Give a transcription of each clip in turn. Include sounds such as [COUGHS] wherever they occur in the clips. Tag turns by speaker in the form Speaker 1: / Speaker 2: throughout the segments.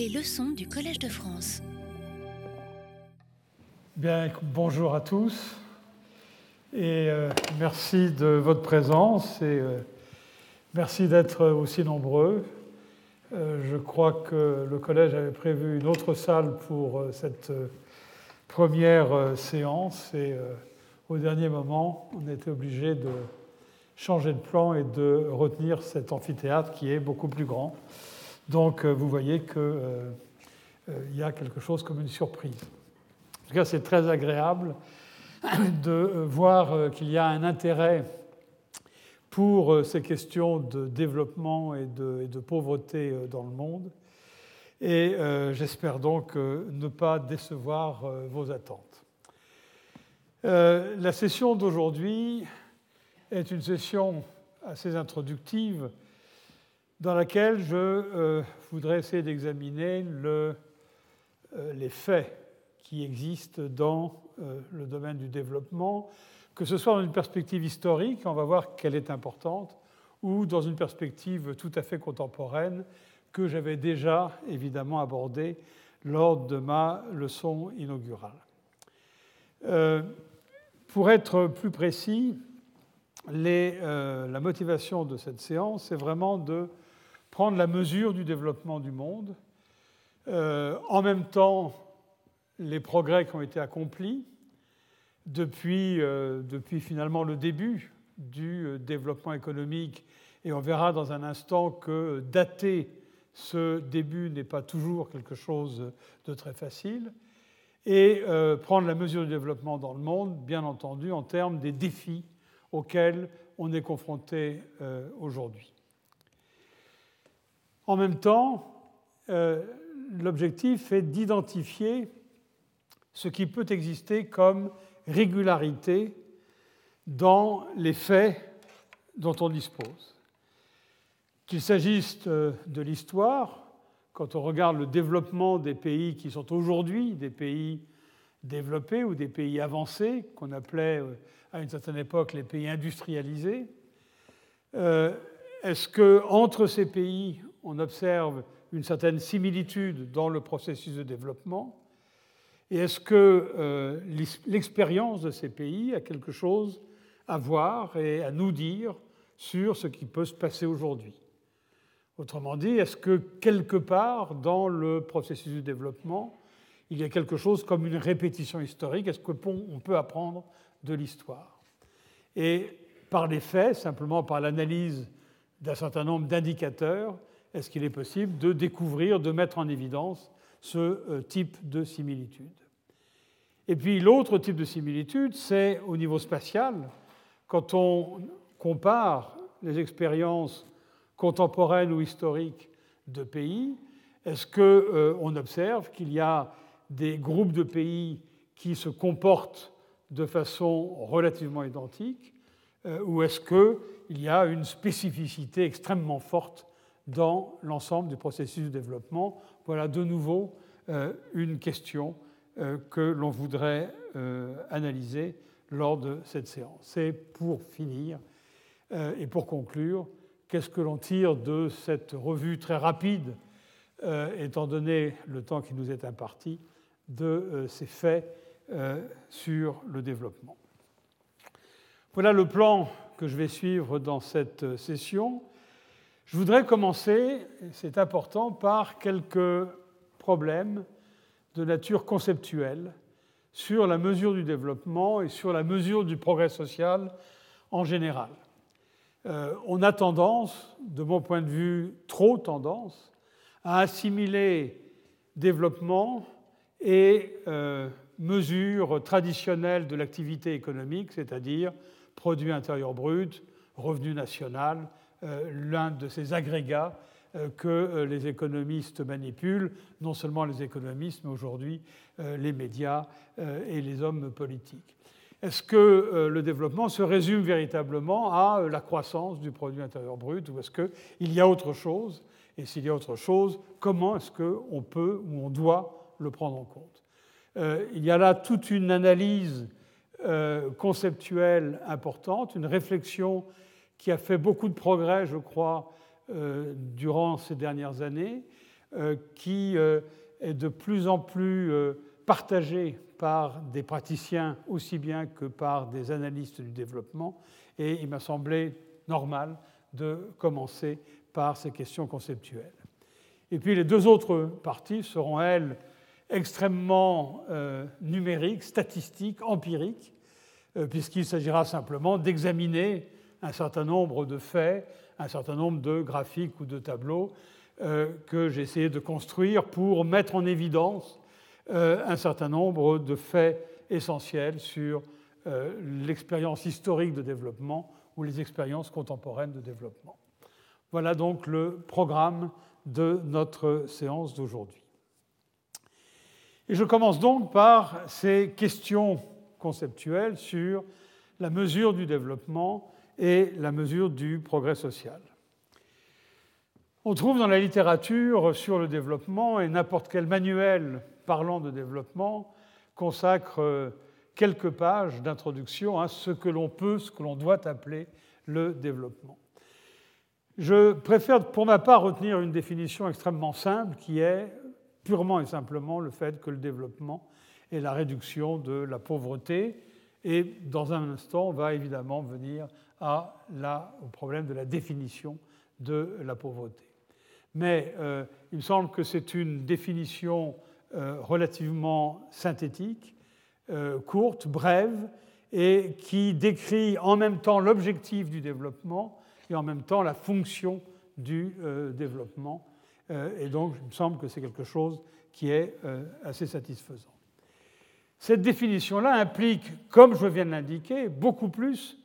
Speaker 1: Les leçons du Collège de France.
Speaker 2: Bien, bonjour à tous et euh, merci de votre présence et euh, merci d'être aussi nombreux. Euh, je crois que le collège avait prévu une autre salle pour cette première séance et au dernier moment, on était obligé de changer de plan et de retenir cet amphithéâtre qui est beaucoup plus grand. Donc vous voyez qu'il y a quelque chose comme une surprise. En tout cas, c'est très agréable [COUGHS] de voir qu'il y a un intérêt pour ces questions de développement et de, pauvreté dans le monde. Et j'espère donc ne pas décevoir vos attentes. la session d'aujourd'hui est une session assez introductive dans laquelle je voudrais essayer d'examiner le, les faits qui existent dans euh, le domaine du développement, que ce soit dans une perspective historique, on va voir qu'elle est importante, ou dans une perspective tout à fait contemporaine que j'avais déjà évidemment abordée lors de ma leçon inaugurale. Euh, pour être plus précis, euh, la motivation de cette séance, c'est vraiment de prendre la mesure du développement du monde, en même temps les progrès qui ont été accomplis depuis, euh, finalement le début du euh, développement économique. Et on verra dans un instant que dater ce début n'est pas toujours quelque chose de très facile. Et euh, prendre la mesure du développement dans le monde, bien entendu, en termes des défis auxquels on est confronté aujourd'hui. En même temps, l'objectif est d'identifier ce qui peut exister comme régularité dans les faits dont on dispose. Qu'il s'agisse de l'histoire, quand on regarde le développement des pays qui sont aujourd'hui des pays développés ou des pays avancés, qu'on appelait euh, à une certaine époque les pays industrialisés, euh, est-ce qu'entre ces pays, on observe une certaine similitude dans le processus de développement. Et est-ce que euh, l'expérience de ces pays a quelque chose à voir et à nous dire sur ce qui peut se passer aujourd'hui? Autrement dit, est-ce que quelque part dans le processus de développement, il y a quelque chose comme une répétition historique? Est-ce qu'on peut apprendre de l'histoire? Et par les faits, simplement par l'analyse d'un certain nombre d'indicateurs, est-ce qu'il est possible de découvrir, de mettre en évidence ce euh, type de similitude. Et puis l'autre type de similitude, c'est au niveau spatial, quand on compare les expériences contemporaines ou historiques de pays, est-ce qu'on euh, observe qu'il y a des groupes de pays qui se comportent de façon relativement identique, euh, ou est-ce qu'il y a une spécificité extrêmement forte dans l'ensemble du processus de développement Voilà de nouveau euh, une question euh, que l'on voudrait euh, analyser lors de cette séance. C'est pour finir et pour conclure, qu'est-ce que l'on tire de cette revue très rapide, étant donné le temps qui nous est imparti, de ces faits sur le développement? Voilà le plan que je vais suivre dans cette session. Je voudrais commencer, c'est important, par quelques problèmes de nature conceptuelle sur la mesure du développement et sur la mesure du progrès social en général. Euh, on a tendance, de mon point de vue, trop tendance, à assimiler développement et euh, mesure traditionnelle de l'activité économique, c'est-à-dire produit intérieur brut, revenu national, l'un de ces agrégats euh, que euh, les économistes manipulent, non seulement les économistes, mais aujourd'hui euh, les médias et les hommes politiques. Est-ce que le développement se résume véritablement à la croissance du produit intérieur brut ou est-ce qu'il y a autre chose? Et s'il y a autre chose, comment est-ce qu'on peut ou on doit le prendre en compte? Il y a là toute une analyse conceptuelle importante, une réflexion qui a fait beaucoup de progrès, je crois, euh, durant ces dernières années, qui est de plus en plus partagé par des praticiens aussi bien que par des analystes du développement, et il m'a semblé normal de commencer par ces questions conceptuelles. Et puis les deux autres parties seront, elles, extrêmement euh, numériques, statistiques, empiriques, euh, puisqu'il s'agira simplement d'examiner un certain nombre de faits, un certain nombre de graphiques ou de tableaux euh, que j'ai essayé de construire pour mettre en évidence un certain nombre de faits essentiels sur l'expérience historique de développement ou les expériences contemporaines de développement. Voilà donc le programme de notre séance d'aujourd'hui. Et je commence donc par ces questions conceptuelles sur la mesure du développement et la mesure du progrès social. On trouve dans la littérature sur le développement, et n'importe quel manuel parlant de développement consacre quelques pages d'introduction à ce que l'on peut, ce que l'on doit appeler le développement. Je préfère pour ma part retenir une définition extrêmement simple qui est purement et simplement le fait que le développement est la réduction de la pauvreté. Et dans un instant, on va évidemment venir à la, au problème de la définition de la pauvreté. Mais euh, il me semble que c'est une définition euh, relativement synthétique, euh, courte, brève, et qui décrit en même temps l'objectif du développement et en même temps la fonction du développement. Et donc, il me semble que c'est quelque chose qui est assez satisfaisant. Cette définition-là implique, comme je viens de l'indiquer, beaucoup plus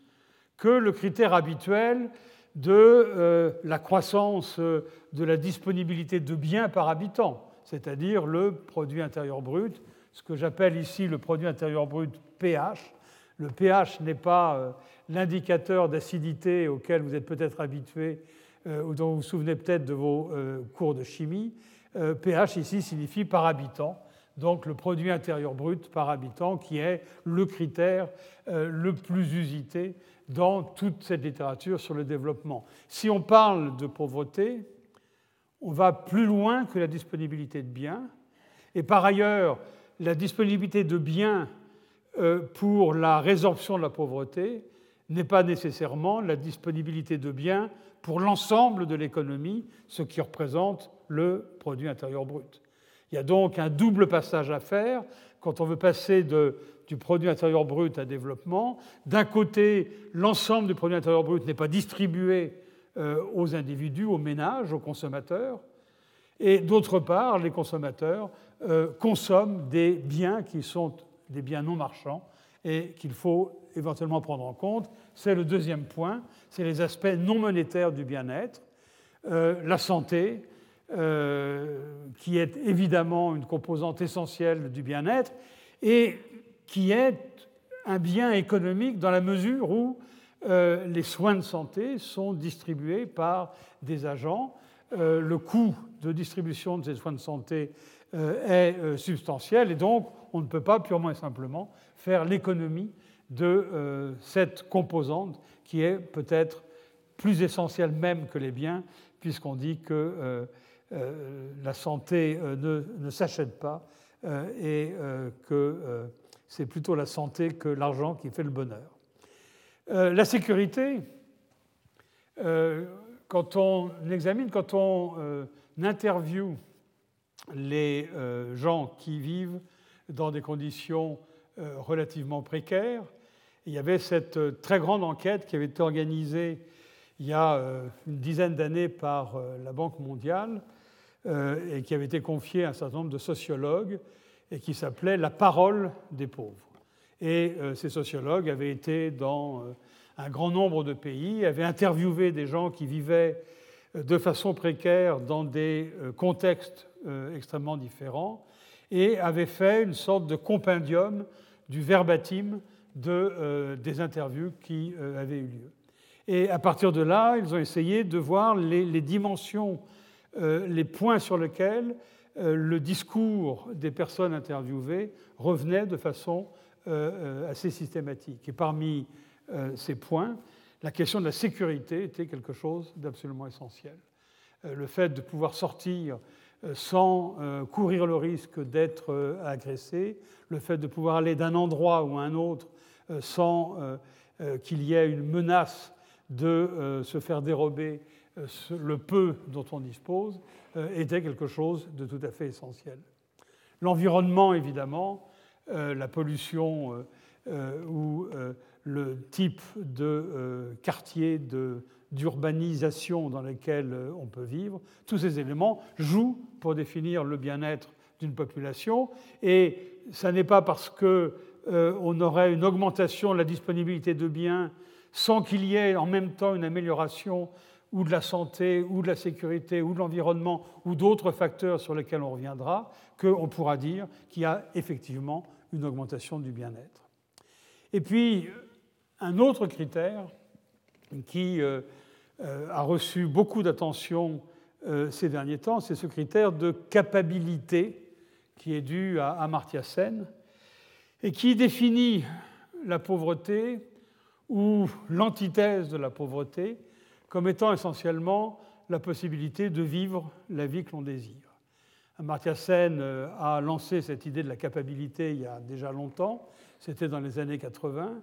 Speaker 2: que le critère habituel de la croissance de la disponibilité de biens par habitant, c'est-à-dire le produit intérieur brut, ce que j'appelle ici le produit intérieur brut pH. Le pH n'est pas l'indicateur d'acidité auquel vous êtes peut-être habitué euh, ou dont vous vous souvenez peut-être de vos euh, cours de chimie. pH euh, ici signifie par habitant, donc le produit intérieur brut par habitant qui est le critère le plus usité dans toute cette littérature sur le développement. Si on parle de pauvreté, on va plus loin que la disponibilité de biens. Et par ailleurs, la disponibilité de biens pour la résorption de la pauvreté n'est pas nécessairement la disponibilité de biens pour l'ensemble de l'économie, ce qui représente le produit intérieur brut. Il y a donc un double passage à faire quand on veut passer du produit intérieur brut à développement. D'un côté, l'ensemble du produit intérieur brut n'est pas distribué euh, aux individus, aux ménages, aux consommateurs. Et d'autre part, les consommateurs euh, consomment des biens qui sont des biens non marchands et qu'il faut éventuellement prendre en compte, c'est le deuxième point, c'est les aspects non monétaires du bien-être, euh, la santé, qui est évidemment une composante essentielle du bien-être, et qui est un bien économique dans la mesure où euh, les soins de santé sont distribués par des agents. le coût de distribution de ces soins de santé est substantiel, et donc on ne peut pas purement et simplement faire l'économie de euh, cette composante qui est peut-être plus essentielle même que les biens, puisqu'on dit que euh, euh, la santé ne, s'achète pas et que c'est plutôt la santé que l'argent qui fait le bonheur. la sécurité, quand on examine, quand on interviewe les gens qui vivent dans des conditions relativement précaires, il y avait cette euh, très grande enquête qui avait été organisée il y a euh, une dizaine d'années par euh, la Banque mondiale et qui avait été confiée à un certain nombre de sociologues et qui s'appelait La parole des pauvres. Et ces sociologues avaient été dans un grand nombre de pays, avaient interviewé des gens qui vivaient de façon précaire dans des contextes extrêmement différents et avaient fait une sorte de compendium du verbatim de, euh, des interviews qui euh, avaient eu lieu. Et à partir de là, ils ont essayé de voir les, dimensions, euh, les points sur lesquels le discours des personnes interviewées revenait de façon assez systématique. Et parmi ces points, la question de la sécurité était quelque chose d'absolument essentiel. Le fait de pouvoir sortir sans courir le risque d'être agressé, le fait de pouvoir aller d'un endroit ou à un autre sans qu'il y ait une menace de se faire dérober le peu dont on dispose, était quelque chose de tout à fait essentiel. L'environnement, évidemment, la pollution ou le type de quartier d'urbanisation dans euh, on peut vivre, tous ces éléments jouent pour définir le bien-être d'une population. Et ce n'est pas parce qu'on euh, aurait une augmentation de la disponibilité de biens sans qu'il y ait en même temps une amélioration ou de la santé, ou de la sécurité, ou de l'environnement, ou d'autres facteurs sur lesquels on reviendra, qu'on pourra dire qu'il y a effectivement une augmentation du bien-être. Et puis, un autre critère qui euh, euh, a reçu beaucoup d'attention euh, ces derniers temps, c'est ce critère de capacité qui est dû à Amartya Sen et qui définit la pauvreté ou l'antithèse de la pauvreté comme étant essentiellement la possibilité de vivre la vie que l'on désire. Amartya Sen euh, a lancé cette idée de la capacité il y a déjà longtemps, c'était dans les années 80,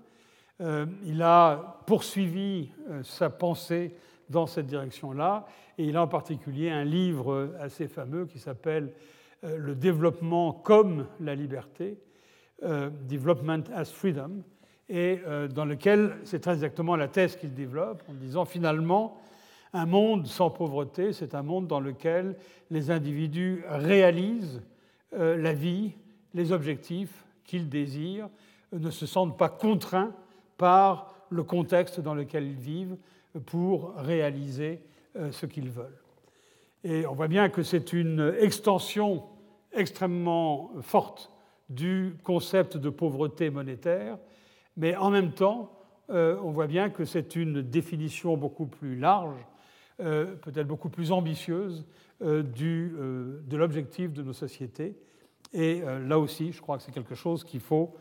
Speaker 2: euh, il a poursuivi euh, sa pensée dans cette direction-là, et il a en particulier un livre assez fameux qui s'appelle Le développement comme la liberté, Development as Freedom, et dans lequel c'est très exactement la thèse qu'il développe en disant finalement, un monde sans pauvreté, c'est un monde dans lequel les individus réalisent la vie, les objectifs qu'ils désirent, ne se sentent pas contraints par le contexte dans lequel ils vivent pour réaliser euh, ce qu'ils veulent. Et on voit bien que c'est une extension extrêmement forte du concept de pauvreté monétaire, mais en même temps, euh, on voit bien que c'est une définition beaucoup plus large, euh, peut-être beaucoup plus ambitieuse du, de l'objectif de nos sociétés. Et là aussi, je crois que c'est quelque chose qu'il faut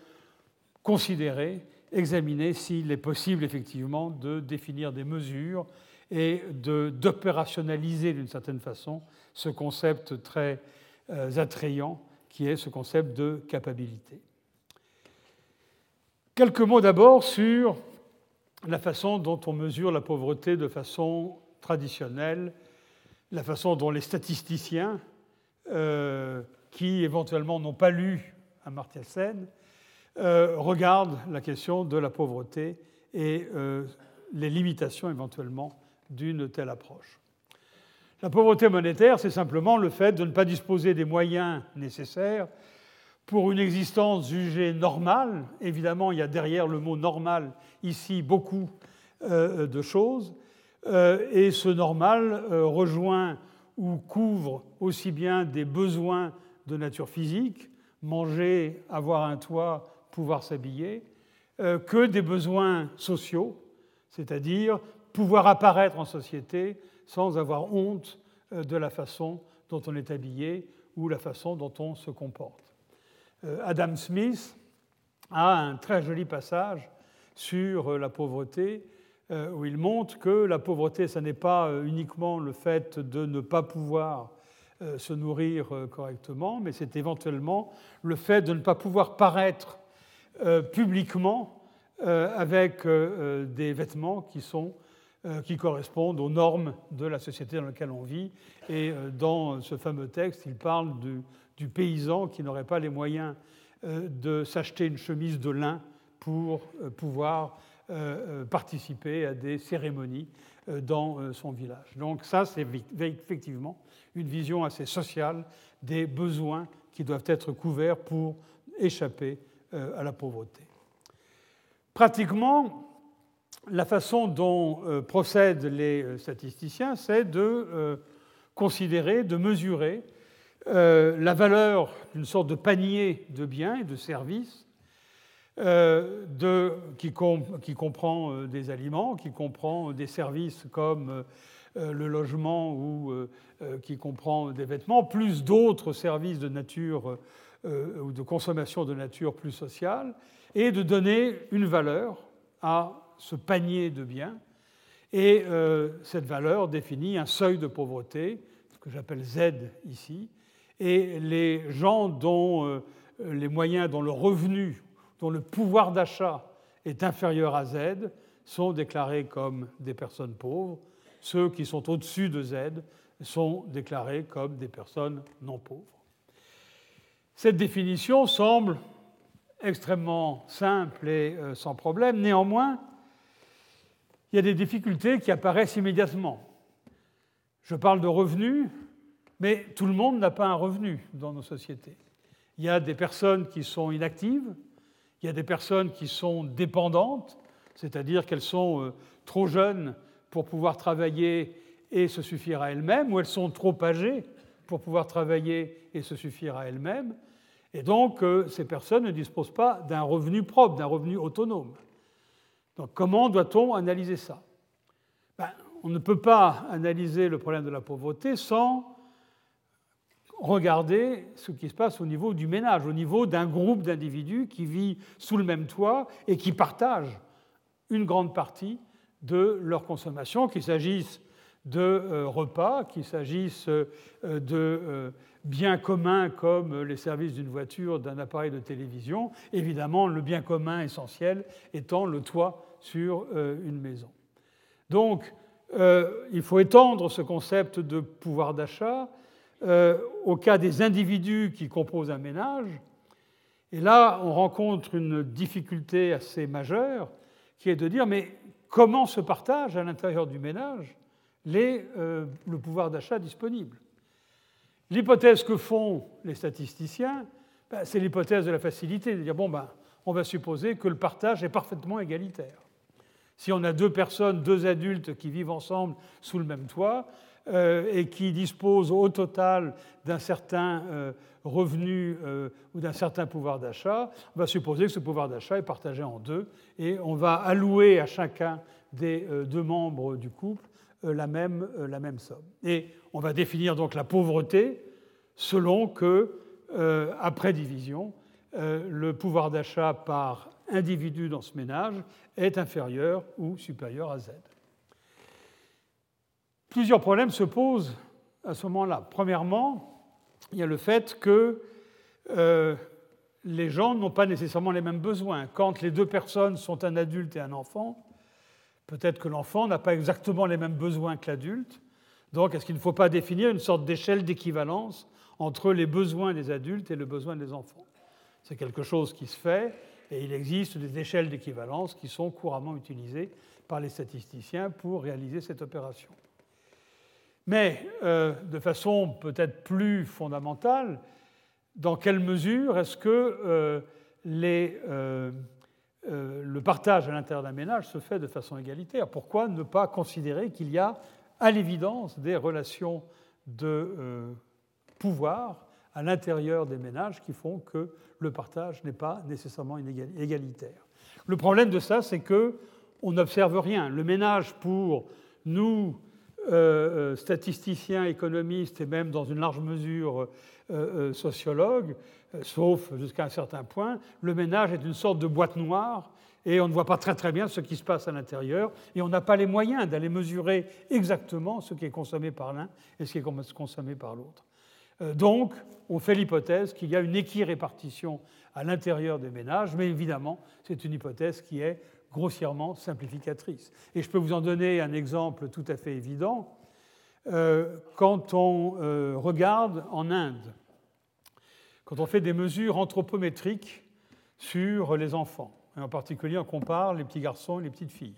Speaker 2: considérer examiner s'il est possible effectivement de définir des mesures et d'opérationnaliser d'une certaine façon ce concept très euh, attrayant qui est ce concept de capacité. Quelques mots d'abord sur la façon dont on mesure la pauvreté de façon traditionnelle, la façon dont les statisticiens, euh, qui éventuellement n'ont pas lu Amartya Sen, euh, regarde la question de la pauvreté et euh, les limitations éventuellement d'une telle approche. La pauvreté monétaire, c'est simplement le fait de ne pas disposer des moyens nécessaires pour une existence jugée normale. Évidemment, il y a derrière le mot normal ici beaucoup euh, de choses. et ce normal rejoint ou couvre aussi bien des besoins de nature physique, manger, avoir un toit, pouvoir s'habiller, euh, que des besoins sociaux, c'est-à-dire pouvoir apparaître en société sans avoir honte euh, de la façon dont on est habillé ou la façon dont on se comporte. Euh, Adam Smith a un très joli passage sur la pauvreté où il montre que la pauvreté, ce n'est pas uniquement le fait de ne pas pouvoir se nourrir correctement, mais c'est éventuellement le fait de ne pas pouvoir paraître euh, publiquement euh, avec euh, des vêtements qui, sont, qui correspondent aux normes de la société dans laquelle on vit. Et dans ce fameux texte, il parle du, du paysan qui n'aurait pas les moyens de s'acheter une chemise de lin pour pouvoir participer à des cérémonies dans son village. Donc ça, c'est effectivement une vision assez sociale des besoins qui doivent être couverts pour échapper euh, à la pauvreté. Pratiquement, la façon dont euh, procèdent les euh, statisticiens, c'est de considérer, de mesurer la valeur d'une sorte de panier de biens et de services de, qui, comprend des aliments, qui comprend des services comme le logement ou qui comprend des vêtements, plus d'autres services de nature euh, ou de consommation de nature plus sociale, et de donner une valeur à ce panier de biens. Et euh, cette valeur définit un seuil de pauvreté que j'appelle Z ici, et les gens dont les moyens, dont le revenu, dont le pouvoir d'achat est inférieur à Z, sont déclarés comme des personnes pauvres. Ceux qui sont au-dessus de Z sont déclarés comme des personnes non pauvres. Cette définition semble extrêmement simple et euh, sans problème. Néanmoins, il y a des difficultés qui apparaissent immédiatement. Je parle de revenus, mais tout le monde n'a pas un revenu dans nos sociétés. Il y a des personnes qui sont inactives, il y a des personnes qui sont dépendantes, c'est-à-dire qu'elles sont euh, trop jeunes pour pouvoir travailler et se suffire à elles-mêmes, ou elles sont trop âgées pour pouvoir travailler et se suffire à elles-mêmes. Et donc, euh, ces personnes ne disposent pas d'un revenu propre, d'un revenu autonome. Donc, comment doit-on analyser ça? Ben, On ne peut pas analyser le problème de la pauvreté sans regarder ce qui se passe au niveau du ménage, au niveau d'un groupe d'individus qui vit sous le même toit et qui partagent une grande partie de leur consommation, qu'il s'agisse de euh, repas, qu'il s'agisse euh, de euh, biens communs comme les services d'une voiture, d'un appareil de télévision, évidemment le bien commun essentiel étant le toit sur une maison. Donc, il faut étendre ce concept de pouvoir d'achat au cas des individus qui composent un ménage. Et là, on rencontre une difficulté assez majeure, qui est de dire, mais comment se partage à l'intérieur du ménage euh, le pouvoir d'achat disponible? L'hypothèse que font les statisticiens, ben, c'est l'hypothèse de la facilité, de dire bon, ben, on va supposer que le partage est parfaitement égalitaire. Si on a deux personnes, deux adultes qui vivent ensemble sous le même toit euh, et qui disposent au total d'un certain euh, revenu ou d'un certain pouvoir d'achat, on va supposer que ce pouvoir d'achat est partagé en deux et on va allouer à chacun des deux membres du couple euh, la même, euh, la même somme. Et on va définir donc la pauvreté selon que, euh, après division, le pouvoir d'achat par individu dans ce ménage est inférieur ou supérieur à Z. Plusieurs problèmes se posent à ce moment-là. Premièrement, il y a le fait que les gens n'ont pas nécessairement les mêmes besoins. Quand les deux personnes sont un adulte et un enfant, Peut-être que l'enfant n'a pas exactement les mêmes besoins que l'adulte. Donc, est-ce qu'il ne faut pas définir une sorte d'échelle d'équivalence entre les besoins des adultes et les besoins des enfants? C'est quelque chose qui se fait et il existe des échelles d'équivalence qui sont couramment utilisées par les statisticiens pour réaliser cette opération. Mais euh, de façon peut-être plus fondamentale, dans quelle mesure est-ce que euh, euh, le partage à l'intérieur d'un ménage se fait de façon égalitaire? Pourquoi ne pas considérer qu'il y a à l'évidence des relations de pouvoir à l'intérieur des ménages qui font que le partage n'est pas nécessairement égalitaire? Le problème de ça, c'est que on n'observe rien. Le ménage, pour nous, euh, statisticiens, économistes et même dans une large mesure euh, sauf jusqu'à un certain point, le ménage est une sorte de boîte noire et on ne voit pas très très bien ce qui se passe à l'intérieur et on n'a pas les moyens d'aller mesurer exactement ce qui est consommé par l'un et ce qui est consommé par l'autre. Euh, donc, on fait l'hypothèse qu'il y a une équirépartition à l'intérieur des ménages, mais évidemment, c'est une hypothèse qui est grossièrement simplificatrice. Et je peux vous en donner un exemple tout à fait évident. Euh, quand on regarde en Inde, quand on fait des mesures anthropométriques sur les enfants, et en particulier on compare les petits garçons et les petites filles.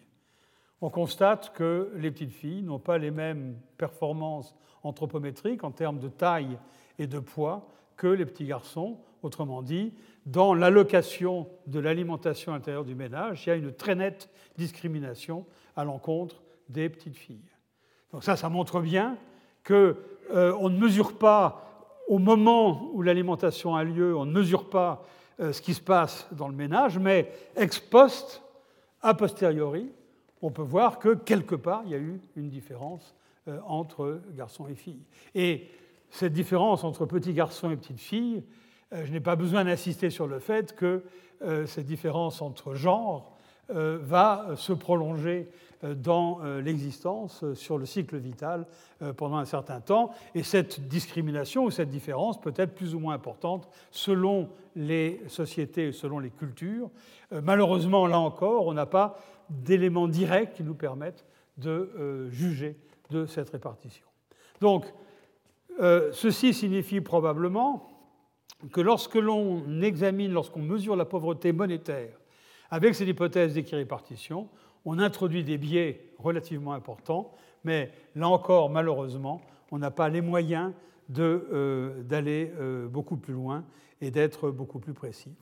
Speaker 2: On constate que les petites filles n'ont pas les mêmes performances anthropométriques en termes de taille et de poids que les petits garçons. Autrement dit, dans l'allocation de l'alimentation intérieure du ménage, il y a une très nette discrimination à l'encontre des petites filles. Donc ça, ça montre bien qu'on euh, ne mesure pas au moment où l'alimentation a lieu, on ne mesure pas euh, ce qui se passe dans le ménage, mais ex post, a posteriori, on peut voir que quelque part, il y a eu une différence euh, entre garçons et filles. Et cette différence entre petits garçons et petites filles, je n'ai pas besoin d'insister sur le fait que cette différence entre genres va se prolonger dans l'existence sur le cycle vital pendant un certain temps. Et cette discrimination ou cette différence peut être plus ou moins importante selon les sociétés et selon les cultures. Malheureusement, là encore, on n'a pas d'éléments directs qui nous permettent de juger de cette répartition. Donc, ceci signifie probablement que lorsque l'on examine, lorsqu'on mesure la pauvreté monétaire avec cette hypothèse d'équirépartition, on introduit des biais relativement importants, mais là encore, malheureusement, on n'a pas les moyens euh, d'aller euh, beaucoup plus loin et d'être beaucoup plus précis.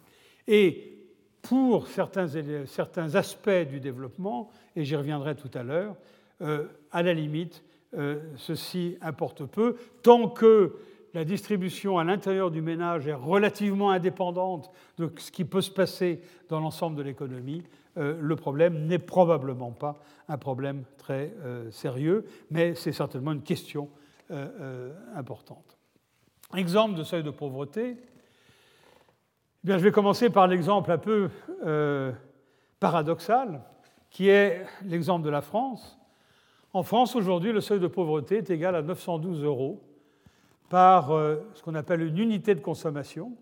Speaker 2: Et pour certains, certains, aspects du développement, et j'y reviendrai tout à l'heure, euh, à la limite, ceci importe peu, tant que la distribution à l'intérieur du ménage est relativement indépendante de ce qui peut se passer dans l'ensemble de l'économie, euh, le problème n'est probablement pas un problème très euh, sérieux, mais c'est certainement une question euh, importante. Exemple de seuil de pauvreté. Eh bien, je vais commencer par l'exemple un peu paradoxal, qui est l'exemple de la France. En France, aujourd'hui, le seuil de pauvreté est égal à 912 euros par euh, ce qu'on appelle une unité de consommation,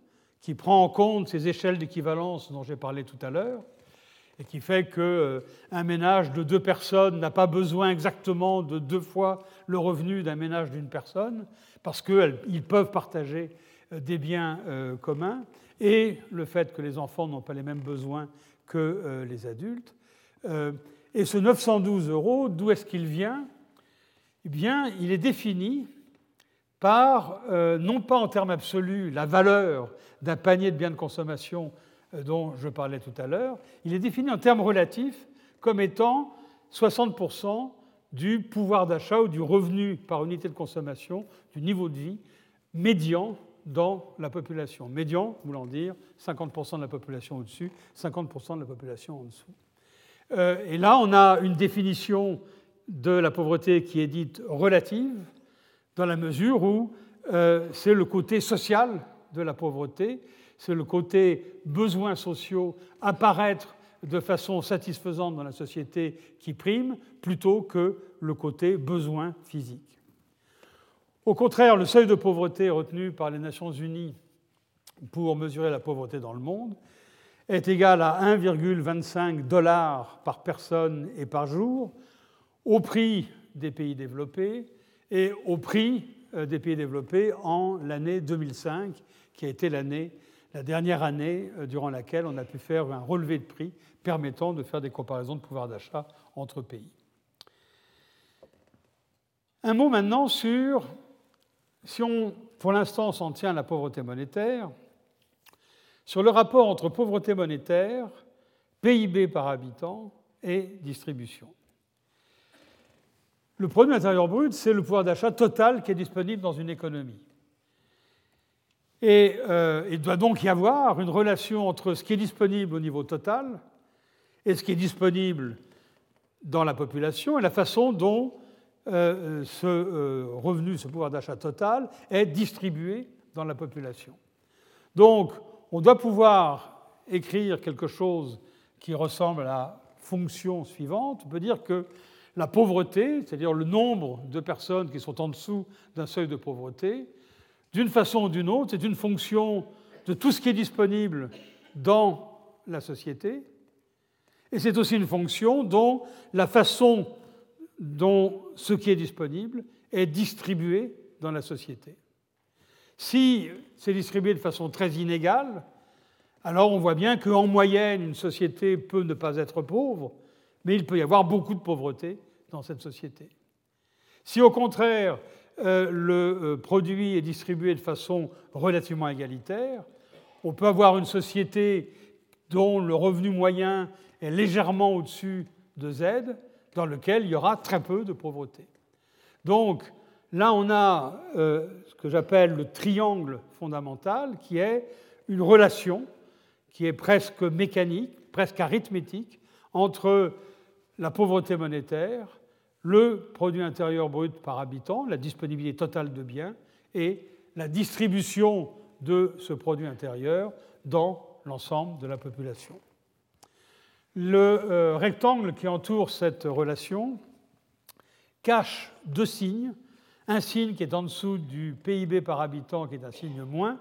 Speaker 2: qui prend en compte ces échelles d'équivalence dont j'ai parlé tout à l'heure, et qui fait qu'un euh, ménage de deux personnes n'a pas besoin exactement de deux fois le revenu d'un ménage d'une personne, parce qu'ils peuvent partager euh, des biens communs, et le fait que les enfants n'ont pas les mêmes besoins que les adultes. Et ce 912 euros, d'où est-ce qu'il vient? Eh bien, il est défini par, euh, non pas en termes absolus, la valeur d'un panier de biens de consommation euh, dont je parlais tout à l'heure, il est défini en termes relatifs comme étant 60% du pouvoir d'achat ou du revenu par unité de consommation, du niveau de vie médian dans la population. Médian voulant dire 50% de la population au-dessus, 50% de la population en dessous. Euh, et là, on a une définition de la pauvreté qui est dite relative, dans la mesure où euh, c'est le côté social de la pauvreté, c'est le côté besoins sociaux apparaître de façon satisfaisante dans la société qui prime, plutôt que le côté besoin physique. Au contraire, le seuil de pauvreté retenu par les Nations Unies pour mesurer la pauvreté dans le monde est égal à 1,25 dollars par personne et par jour au prix des pays développés et au prix euh, des pays développés en l'année 2005, qui a été la dernière année euh, durant laquelle on a pu faire un relevé de prix permettant de faire des comparaisons de pouvoir d'achat entre pays. Un mot maintenant sur, si on pour l'instant s'en tient à la pauvreté monétaire, sur le rapport entre pauvreté monétaire, PIB par habitant et distribution. Le produit intérieur brut, c'est le pouvoir d'achat total qui est disponible dans une économie. Et euh, il doit donc y avoir une relation entre ce qui est disponible au niveau total et ce qui est disponible dans la population et la façon dont euh, ce euh, revenu, ce pouvoir d'achat total est distribué dans la population. Donc, on doit pouvoir écrire quelque chose qui ressemble à la fonction suivante. On peut dire que la pauvreté, c'est-à-dire le nombre de personnes qui sont en dessous d'un seuil de pauvreté, d'une façon ou d'une autre, c'est une fonction de tout ce qui est disponible dans la société, et c'est aussi une fonction dont la façon dont ce qui est disponible est distribué dans la société. Si c'est distribué de façon très inégale, alors on voit bien qu'en moyenne, une société peut ne pas être pauvre, mais il peut y avoir beaucoup de pauvreté dans cette société. Si au contraire euh, le euh, produit est distribué de façon relativement égalitaire, on peut avoir une société dont le revenu moyen est légèrement au-dessus de Z, dans lequel il y aura très peu de pauvreté. Donc là, on a euh, ce que j'appelle le triangle fondamental, qui est une relation qui est presque mécanique, presque arithmétique, entre la pauvreté monétaire, le produit intérieur brut par habitant, la disponibilité totale de biens et la distribution de ce produit intérieur dans l'ensemble de la population. Le rectangle qui entoure cette relation cache deux signes. Un signe qui est en dessous du PIB par habitant, qui est un signe moins,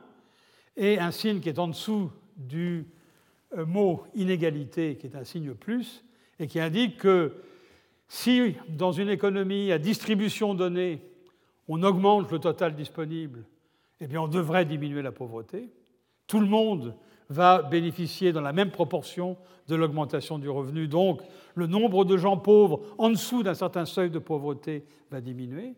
Speaker 2: et un signe qui est en dessous du mot inégalité, qui est un signe plus, et qui indique que si dans une économie à distribution donnée, on augmente le total disponible, eh bien on devrait diminuer la pauvreté. Tout le monde va bénéficier dans la même proportion de l'augmentation du revenu. Donc le nombre de gens pauvres en dessous d'un certain seuil de pauvreté va diminuer.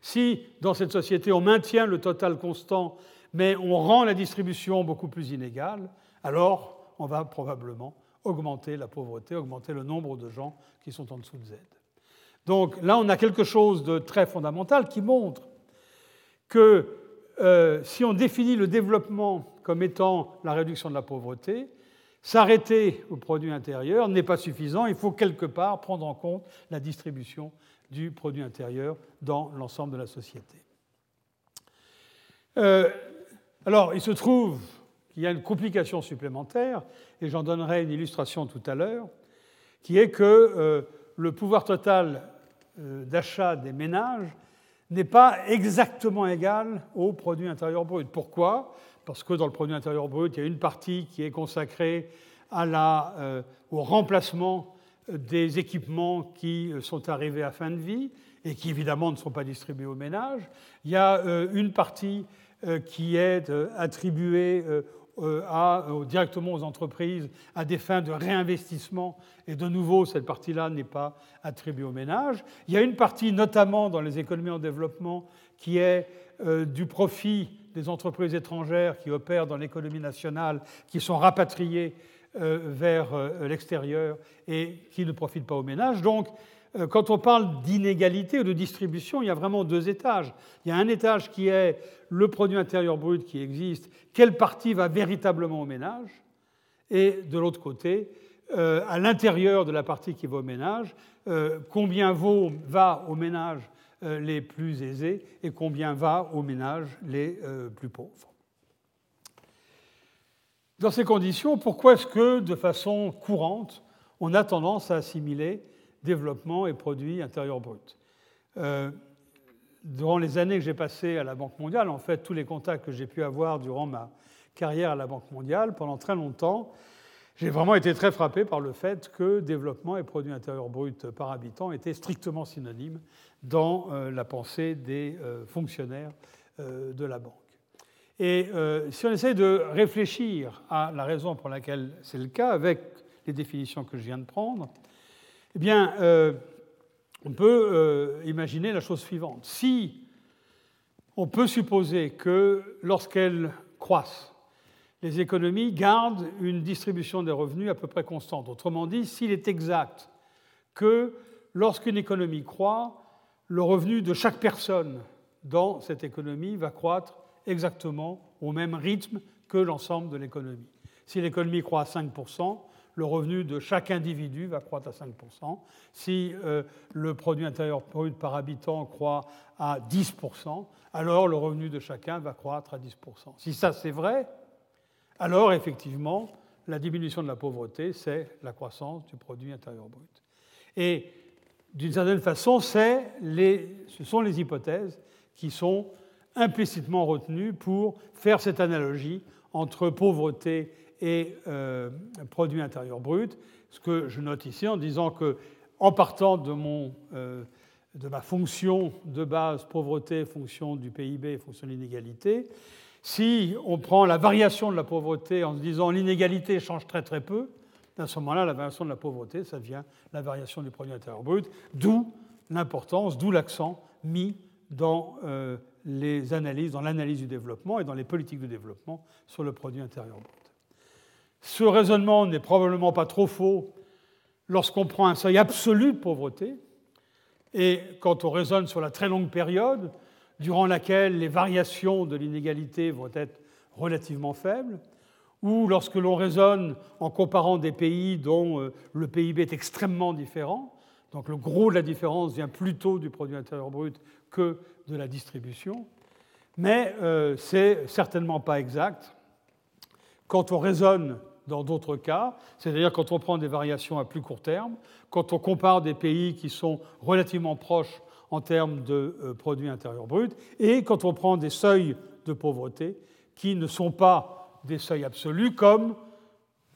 Speaker 2: Si dans cette société on maintient le total constant, mais on rend la distribution beaucoup plus inégale, alors on va probablement augmenter la pauvreté, augmenter le nombre de gens qui sont en dessous de Z. Donc là, on a quelque chose de très fondamental qui montre que euh, si on définit le développement comme étant la réduction de la pauvreté, s'arrêter au produit intérieur n'est pas suffisant. Il faut quelque part prendre en compte la distribution du produit intérieur dans l'ensemble de la société. Euh, alors, il se trouve qu'il y a une complication supplémentaire, et j'en donnerai une illustration tout à l'heure, qui est que euh, le pouvoir total euh, d'achat des ménages n'est pas exactement égal au produit intérieur brut. Pourquoi? Parce que dans le produit intérieur brut, il y a une partie qui est consacrée euh, au remplacement des équipements qui sont arrivés à fin de vie et qui évidemment ne sont pas distribués aux ménages. Il y a une partie qui est attribuée à, euh, directement aux entreprises à des fins de réinvestissement. Et de nouveau, cette partie-là n'est pas attribuée aux ménages. Il y a une partie, notamment dans les économies en développement, qui est euh, du profit des entreprises étrangères qui opèrent dans l'économie nationale, qui sont rapatriées vers l'extérieur et qui ne profitent pas aux ménages. Donc, quand on parle d'inégalité ou de distribution, il y a vraiment deux étages. Il y a un étage qui est le produit intérieur brut qui existe, quelle partie va véritablement au ménage, et de l'autre côté, euh, à l'intérieur de la partie qui va au ménage, euh, combien va aux ménages euh, les plus aisés et combien va aux ménages les plus pauvres. Dans ces conditions, pourquoi est-ce que, de façon courante, on a tendance à assimiler développement et produit intérieur brut durant les années que j'ai passées à la Banque mondiale, en fait, tous les contacts que j'ai pu avoir durant ma carrière à la Banque mondiale, pendant très longtemps, j'ai vraiment été très frappé par le fait que développement et produit intérieur brut par habitant étaient strictement synonymes dans euh, la pensée des euh, fonctionnaires euh, de la banque. Et si on essaie de réfléchir à la raison pour laquelle c'est le cas, avec les définitions que je viens de prendre, eh bien, on peut euh, imaginer la chose suivante. Si on peut supposer que lorsqu'elles croissent, les économies gardent une distribution des revenus à peu près constante. Autrement dit, s'il est exact que lorsqu'une économie croît, le revenu de chaque personne dans cette économie va croître exactement au même rythme que l'ensemble de l'économie. Si l'économie croît à 5%, le revenu de chaque individu va croître à 5%. Si euh, le produit intérieur brut par habitant croît à 10%, alors le revenu de chacun va croître à 10%. Si ça c'est vrai, alors effectivement, la diminution de la pauvreté, c'est la croissance du produit intérieur brut. Et d'une certaine façon, ce sont les hypothèses qui sont implicitement retenues pour faire cette analogie entre pauvreté et euh, produit intérieur brut. Ce que je note ici en disant que, en partant de, mon, euh, de ma fonction de base pauvreté, fonction du PIB, fonction de l'inégalité, si on prend la variation de la pauvreté en se disant l'inégalité change très très peu, à ce moment-là, la variation de la pauvreté, ça devient la variation du produit intérieur brut, d'où l'importance, d'où l'accent mis dans euh, les analyses, dans l'analyse du développement et dans les politiques de développement sur le produit intérieur brut. Ce raisonnement n'est probablement pas trop faux lorsqu'on prend un seuil absolu de pauvreté et quand on raisonne sur la très longue période durant laquelle les variations de l'inégalité vont être relativement faibles, ou lorsque l'on raisonne en comparant des pays dont euh, le PIB est extrêmement différent, donc le gros de la différence vient plutôt du produit intérieur brut que de la distribution, mais euh, c'est certainement pas exact. Quand on raisonne dans d'autres cas, c'est-à-dire quand on prend des variations à plus court terme, quand on compare des pays qui sont relativement proches en termes de euh, produits intérieurs bruts, et quand on prend des seuils de pauvreté qui ne sont pas des seuils absolus, comme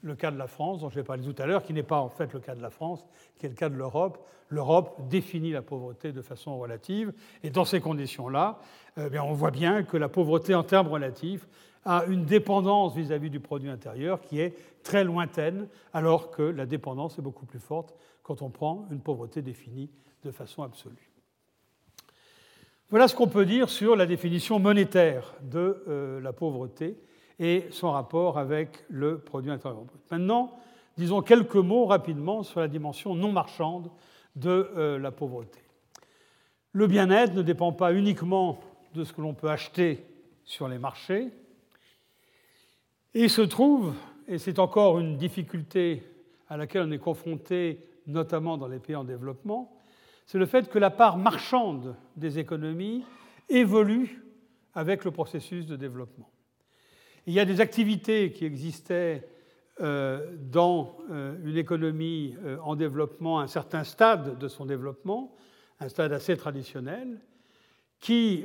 Speaker 2: le cas de la France, dont je vais parler tout à l'heure, qui n'est pas en fait le cas de la France, qui est le cas de l'Europe. L'Europe définit la pauvreté de façon relative, et dans ces conditions-là, eh on voit bien que la pauvreté en termes relatifs a une dépendance vis-à-vis du produit intérieur qui est très lointaine, alors que la dépendance est beaucoup plus forte quand on prend une pauvreté définie de façon absolue. Voilà ce qu'on peut dire sur la définition monétaire de euh, la pauvreté et son rapport avec le produit intérieur. Maintenant, disons quelques mots rapidement sur la dimension non marchande de euh, la pauvreté. Le bien-être ne dépend pas uniquement de ce que l'on peut acheter sur les marchés, il se trouve, et c'est encore une difficulté à laquelle on est confronté notamment dans les pays en développement, c'est le fait que la part marchande des économies évolue avec le processus de développement. Il y a des activités qui existaient euh, dans euh, une économie euh, en développement, à un certain stade de son développement, un stade assez traditionnel, qui,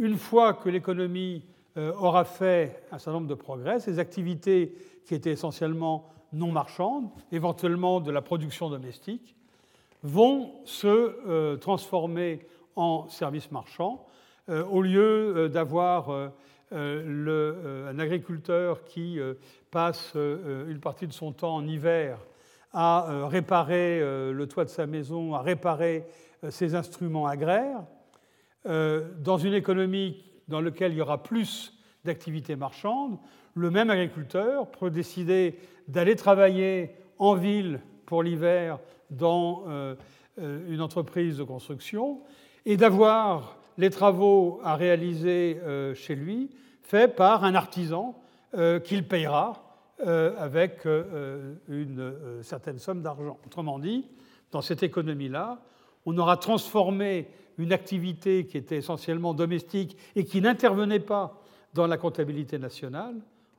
Speaker 2: une fois que l'économie aura fait un certain nombre de progrès, ces activités qui étaient essentiellement non marchandes, éventuellement de la production domestique, vont se transformer en services marchands, au lieu d'avoir un agriculteur qui passe une partie de son temps en hiver à réparer le toit de sa maison, à réparer ses instruments agraires, dans une économie dans laquelle il y aura plus d'activités marchandes, le même agriculteur peut décider d'aller travailler en ville pour l'hiver dans une entreprise de construction et d'avoir les travaux à réaliser chez lui faits par un artisan euh, qu'il payera euh, avec euh, une certaine somme d'argent. Autrement dit, dans cette économie-là, on aura transformé une activité qui était essentiellement domestique et qui n'intervenait pas dans la comptabilité nationale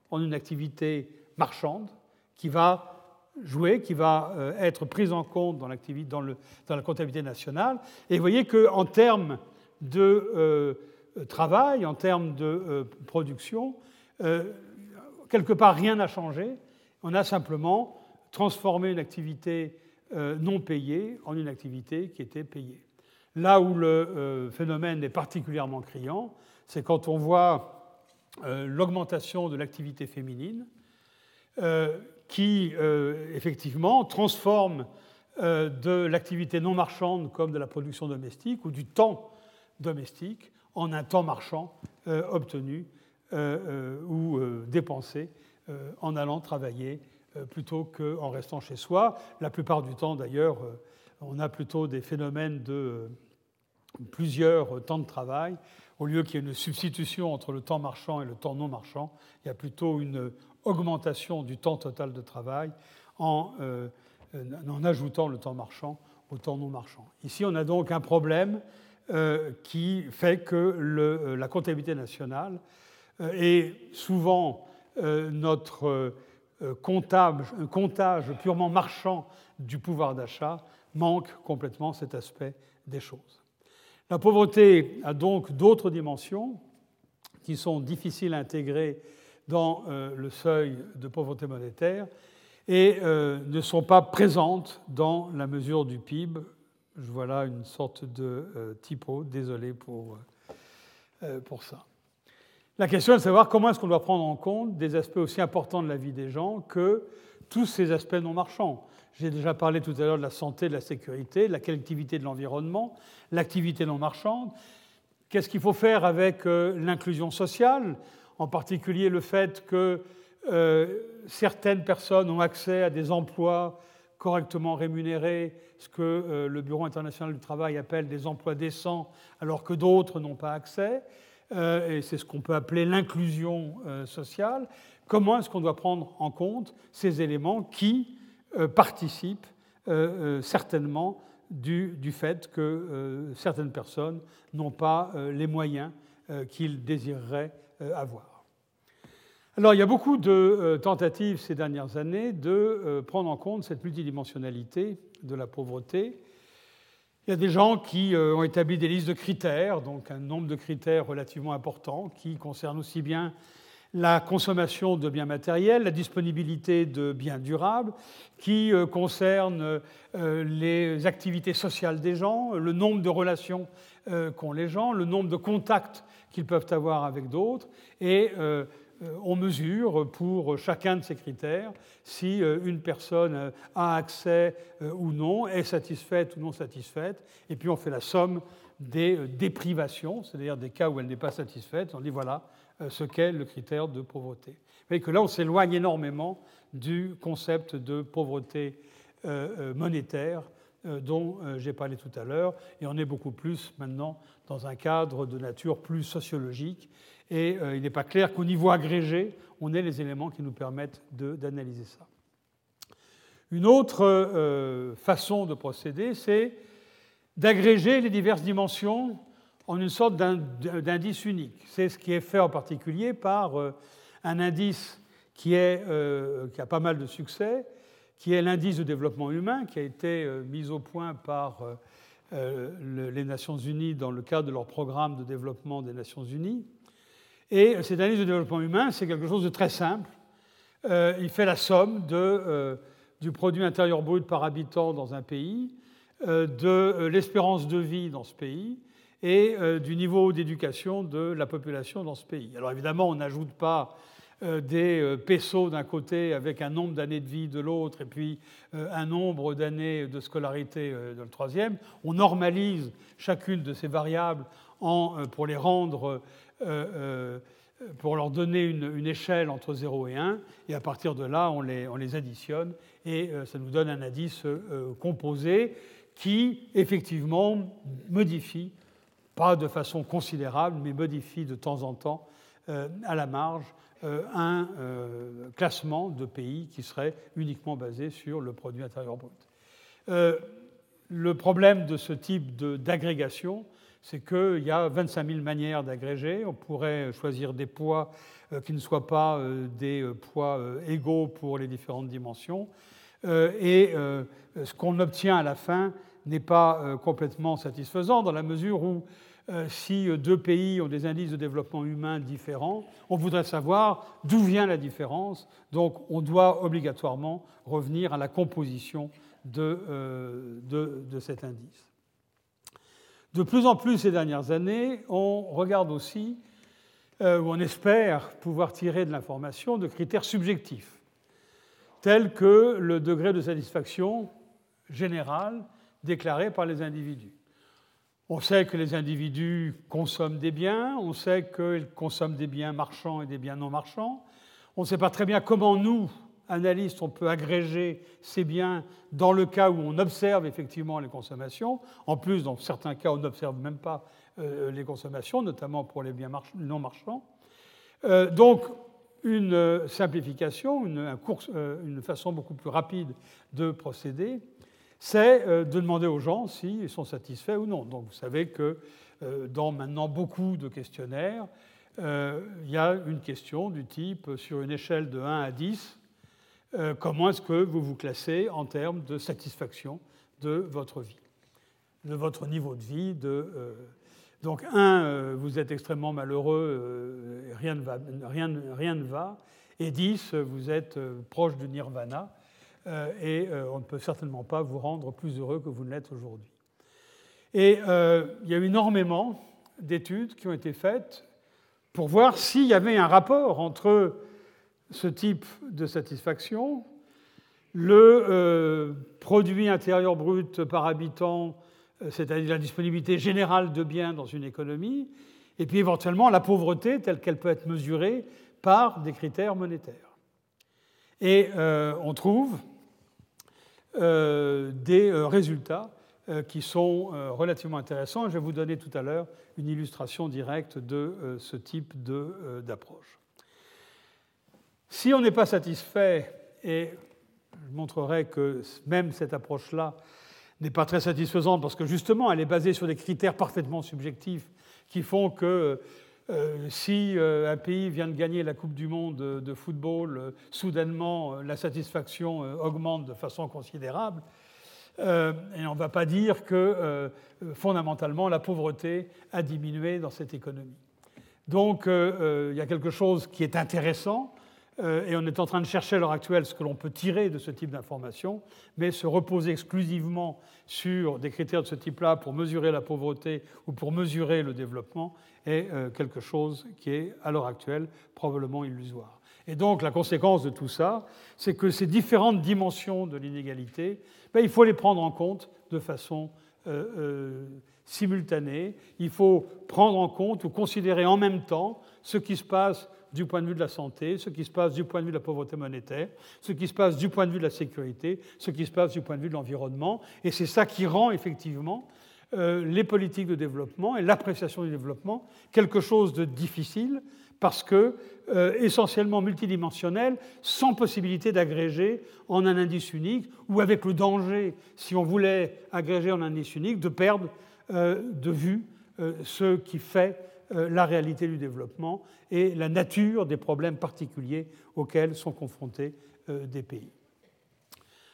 Speaker 2: en une activité marchande qui va jouer, qui va être prise en compte dans, dans, le, dans la comptabilité nationale. Et vous voyez qu'en termes de travail, en termes de production, euh, quelque part, rien n'a changé. On a simplement transformé une activité euh, non payée en une activité qui était payée. Là où le euh, phénomène est particulièrement criant, c'est quand on voit l'augmentation de l'activité féminine, qui effectivement transforme de l'activité non marchande comme de la production domestique ou du temps domestique en un temps marchand obtenu euh, euh, ou euh, dépenser en allant travailler plutôt qu'en restant chez soi. La plupart du temps, d'ailleurs, on a plutôt des phénomènes de plusieurs temps de travail. Au lieu qu'il y ait une substitution entre le temps marchand et le temps non marchand, il y a plutôt une augmentation du temps total de travail en, en ajoutant le temps marchand au temps non marchand. Ici, on a donc un problème qui fait que la comptabilité nationale euh, et souvent euh, notre euh, comptage purement marchand du pouvoir d'achat manque complètement cet aspect des choses. La pauvreté a donc d'autres dimensions qui sont difficiles à intégrer dans le seuil de pauvreté monétaire et ne sont pas présentes dans la mesure du PIB. Je vois là une sorte de typo, désolé pour, pour ça. La question est de savoir comment est-ce qu'on doit prendre en compte des aspects aussi importants de la vie des gens que tous ces aspects non marchands. J'ai déjà parlé tout à l'heure de la santé, de la sécurité, de la collectivité de l'environnement, l'activité non marchande. Qu'est-ce qu'il faut faire avec euh, l'inclusion sociale, en particulier le fait que euh, certaines personnes ont accès à des emplois correctement rémunérés, ce que euh, le Bureau international du travail appelle des emplois décents, alors que d'autres n'ont pas accès. Et c'est ce qu'on peut appeler l'inclusion sociale. Comment est-ce qu'on doit prendre en compte ces éléments qui euh, participent certainement du, du, fait que certaines personnes n'ont pas les moyens qu'ils désireraient avoir Alors, il y a beaucoup de tentatives ces dernières années de prendre en compte cette multidimensionnalité de la pauvreté. Il y a des gens qui ont établi des listes de critères, donc un nombre de critères relativement important, qui concernent aussi bien la consommation de biens matériels, la disponibilité de biens durables, qui euh, concerne euh, les activités sociales des gens, le nombre de relations euh, qu'ont les gens, le nombre de contacts qu'ils peuvent avoir avec d'autres, et on mesure pour chacun de ces critères si une personne a accès ou non, est satisfaite ou non satisfaite, et puis on fait la somme des déprivations, c'est-à-dire des cas où elle n'est pas satisfaite, on dit voilà, ce qu'est le critère de pauvreté. Vous voyez que là, on s'éloigne énormément du concept de pauvreté euh, euh, monétaire dont j'ai parlé tout à l'heure, et on est beaucoup plus maintenant dans un cadre de nature plus sociologique, et il n'est pas clair qu'au niveau agrégé, on ait les éléments qui nous permettent d'analyser ça. Une autre façon de procéder, c'est d'agréger les diverses dimensions en une sorte d'indice unique. C'est ce qui est fait en particulier par euh, un indice euh, qui, a pas mal de succès, qui est l'indice de développement humain, qui a été euh, mis au point par les Nations Unies dans le cadre de leur programme de développement des Nations Unies. Et cet indice de développement humain, c'est quelque chose de très simple. il fait la somme du produit intérieur brut par habitant dans un pays, de l'espérance de vie dans ce pays, et euh, du niveau d'éducation de la population dans ce pays. Alors évidemment, on n'ajoute pas euh, des euh, pesos d'un côté avec un nombre d'années de vie de l'autre et puis un nombre d'années de scolarité de le troisième. On normalise chacune de ces variables pour les rendre, pour leur donner une, échelle entre 0 et 1, et à partir de là, on les additionne et ça nous donne un indice composé qui, effectivement, modifie pas de façon considérable, mais modifie de temps en temps euh, à la marge euh, un euh, classement de pays qui serait uniquement basé sur le produit intérieur brut. le problème de ce type d'agrégation, c'est qu'il y a 25 000 manières d'agréger. On pourrait choisir des poids qui ne soient pas des poids égaux pour les différentes dimensions. Et ce qu'on obtient à la fin, n'est pas complètement satisfaisant dans la mesure où si euh, deux pays ont des indices de développement humain différents, on voudrait savoir d'où vient la différence. Donc on doit obligatoirement revenir à la composition de, de, cet indice. De plus en plus ces dernières années, on regarde aussi, ou on espère pouvoir tirer de l'information, de critères subjectifs, tels que le degré de satisfaction général déclarés par les individus. On sait que les individus consomment des biens, on sait qu'ils consomment des biens marchands et des biens non marchands. On ne sait pas très bien comment nous, analystes, on peut agréger ces biens dans le cas où on observe effectivement les consommations. En plus, dans certains cas, on n'observe même pas euh, les consommations, notamment pour les biens non marchands. Euh, donc, une simplification, euh, une, façon beaucoup plus rapide de procéder c'est euh, de demander aux gens s'ils sont satisfaits ou non. Donc vous savez que euh, dans maintenant beaucoup de questionnaires, euh, il y a une question du type, sur une échelle de 1 à 10, comment est-ce que vous vous classez en termes de satisfaction de votre vie, de votre niveau de vie. Donc 1, vous êtes extrêmement malheureux, rien ne va, rien, rien ne va, et 10, vous êtes proche du nirvana. Euh, et euh, on ne peut certainement pas vous rendre plus heureux que vous ne l'êtes aujourd'hui. Et euh, il y a eu énormément d'études qui ont été faites pour voir s'il y avait un rapport entre ce type de satisfaction, le produit intérieur brut par habitant, c'est-à-dire la disponibilité générale de biens dans une économie, et puis éventuellement la pauvreté telle qu'elle peut être mesurée par des critères monétaires. Et on trouve des euh, résultats euh, qui sont relativement intéressants. Je vais vous donner tout à l'heure une illustration directe de ce type d'approche. Si on n'est pas satisfait, et je montrerai que même cette approche-là n'est pas très satisfaisante parce que justement elle est basée sur des critères parfaitement subjectifs qui font que si un pays vient de gagner la Coupe du Monde de football, soudainement la satisfaction augmente de façon considérable. et on ne va pas dire que fondamentalement la pauvreté a diminué dans cette économie. Donc il y a quelque chose qui est intéressant, euh, et on est en train de chercher à l'heure actuelle ce que l'on peut tirer de ce type d'information, mais se reposer exclusivement sur des critères de ce type-là pour mesurer la pauvreté ou pour mesurer le développement est euh, quelque chose qui est, à l'heure actuelle, probablement illusoire. Et donc la conséquence de tout ça, c'est que ces différentes dimensions de l'inégalité, ben, il faut les prendre en compte de façon euh, simultanée. Il faut prendre en compte ou considérer en même temps ce qui se passe du point de vue de la santé, ce qui se passe du point de vue de la pauvreté monétaire, ce qui se passe du point de vue de la sécurité, ce qui se passe du point de vue de l'environnement. Et c'est ça qui rend effectivement euh, les politiques de développement et l'appréciation du développement quelque chose de difficile parce que euh, essentiellement multidimensionnel, sans possibilité d'agréger en un indice unique, ou avec le danger, si on voulait agréger en un indice unique, de perdre euh, de vue ce qui fait la réalité du développement et la nature des problèmes particuliers auxquels sont confrontés euh, des pays.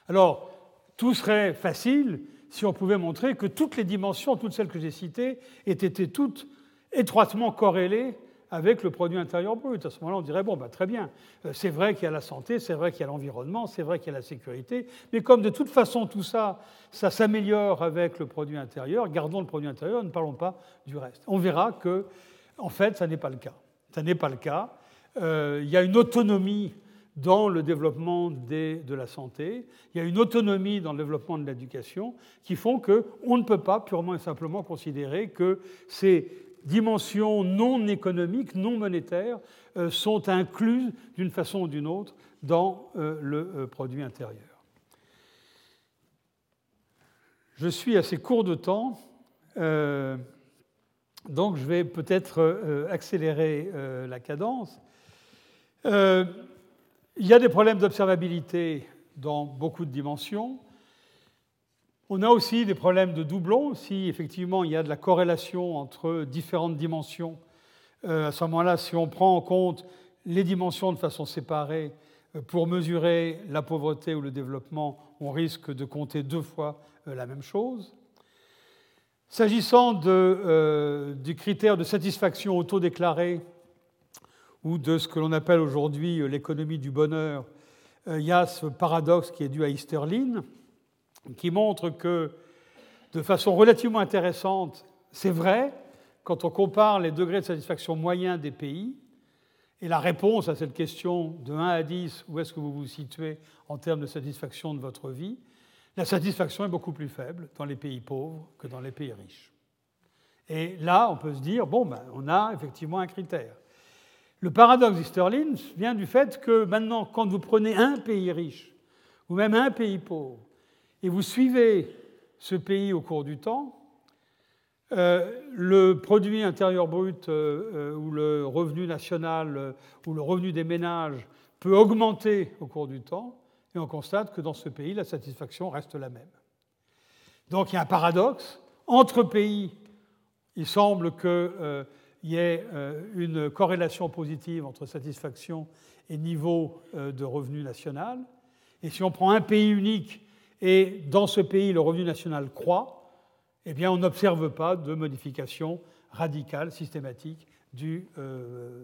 Speaker 2: Alors, tout serait facile si on pouvait montrer que toutes les dimensions, toutes celles que j'ai citées, étaient toutes étroitement corrélées avec le produit intérieur brut. À ce moment-là, on dirait, bon, bah, très bien, euh, c'est vrai qu'il y a la santé, c'est vrai qu'il y a l'environnement, c'est vrai qu'il y a la sécurité, mais comme de toute façon tout ça, ça s'améliore avec le produit intérieur, gardons le produit intérieur, ne parlons pas du reste. On verra que en fait, ça n'est pas le cas. Ça n'est pas le cas. Euh, il y a une autonomie dans le développement de la santé, il y a une autonomie dans le développement de l'éducation qui font qu'on ne peut pas purement et simplement considérer que ces dimensions non économiques, non monétaires, euh, sont incluses d'une façon ou d'une autre dans euh, le produit intérieur. Je suis assez court de temps. Donc je vais peut-être euh, accélérer euh, la cadence. Euh, il y a des problèmes d'observabilité dans beaucoup de dimensions. On a aussi des problèmes de doublons. Si effectivement il y a de la corrélation entre différentes dimensions, à ce moment-là, si on prend en compte les dimensions de façon séparée pour mesurer la pauvreté ou le développement, on risque de compter deux fois la même chose. S'agissant euh, du critère de satisfaction auto-déclaré ou de ce que l'on appelle aujourd'hui euh, l'économie du bonheur, euh, il y a ce paradoxe qui est dû à Easterlin, qui montre que, de façon relativement intéressante, c'est vrai, quand on compare les degrés de satisfaction moyens des pays, et la réponse à cette question de 1 à 10, où est-ce que vous vous situez en termes de satisfaction de votre vie, la satisfaction est beaucoup plus faible dans les pays pauvres que dans les pays riches. Et là, on peut se dire, bon, ben, on a effectivement un critère. Le paradoxe d'Easterlin vient du fait que maintenant, quand vous prenez un pays riche, ou même un pays pauvre, et vous suivez ce pays au cours du temps, euh, le produit intérieur brut euh, euh, ou le revenu national ou le revenu des ménages peut augmenter au cours du temps, et on constate que dans ce pays, la satisfaction reste la même. Donc il y a un paradoxe. Entre pays, il semble qu'il y ait une corrélation positive entre satisfaction et niveau de revenu national. Et si on prend un pays unique et dans ce pays le revenu national croît, eh bien on n'observe pas de modification radicale, systématique du,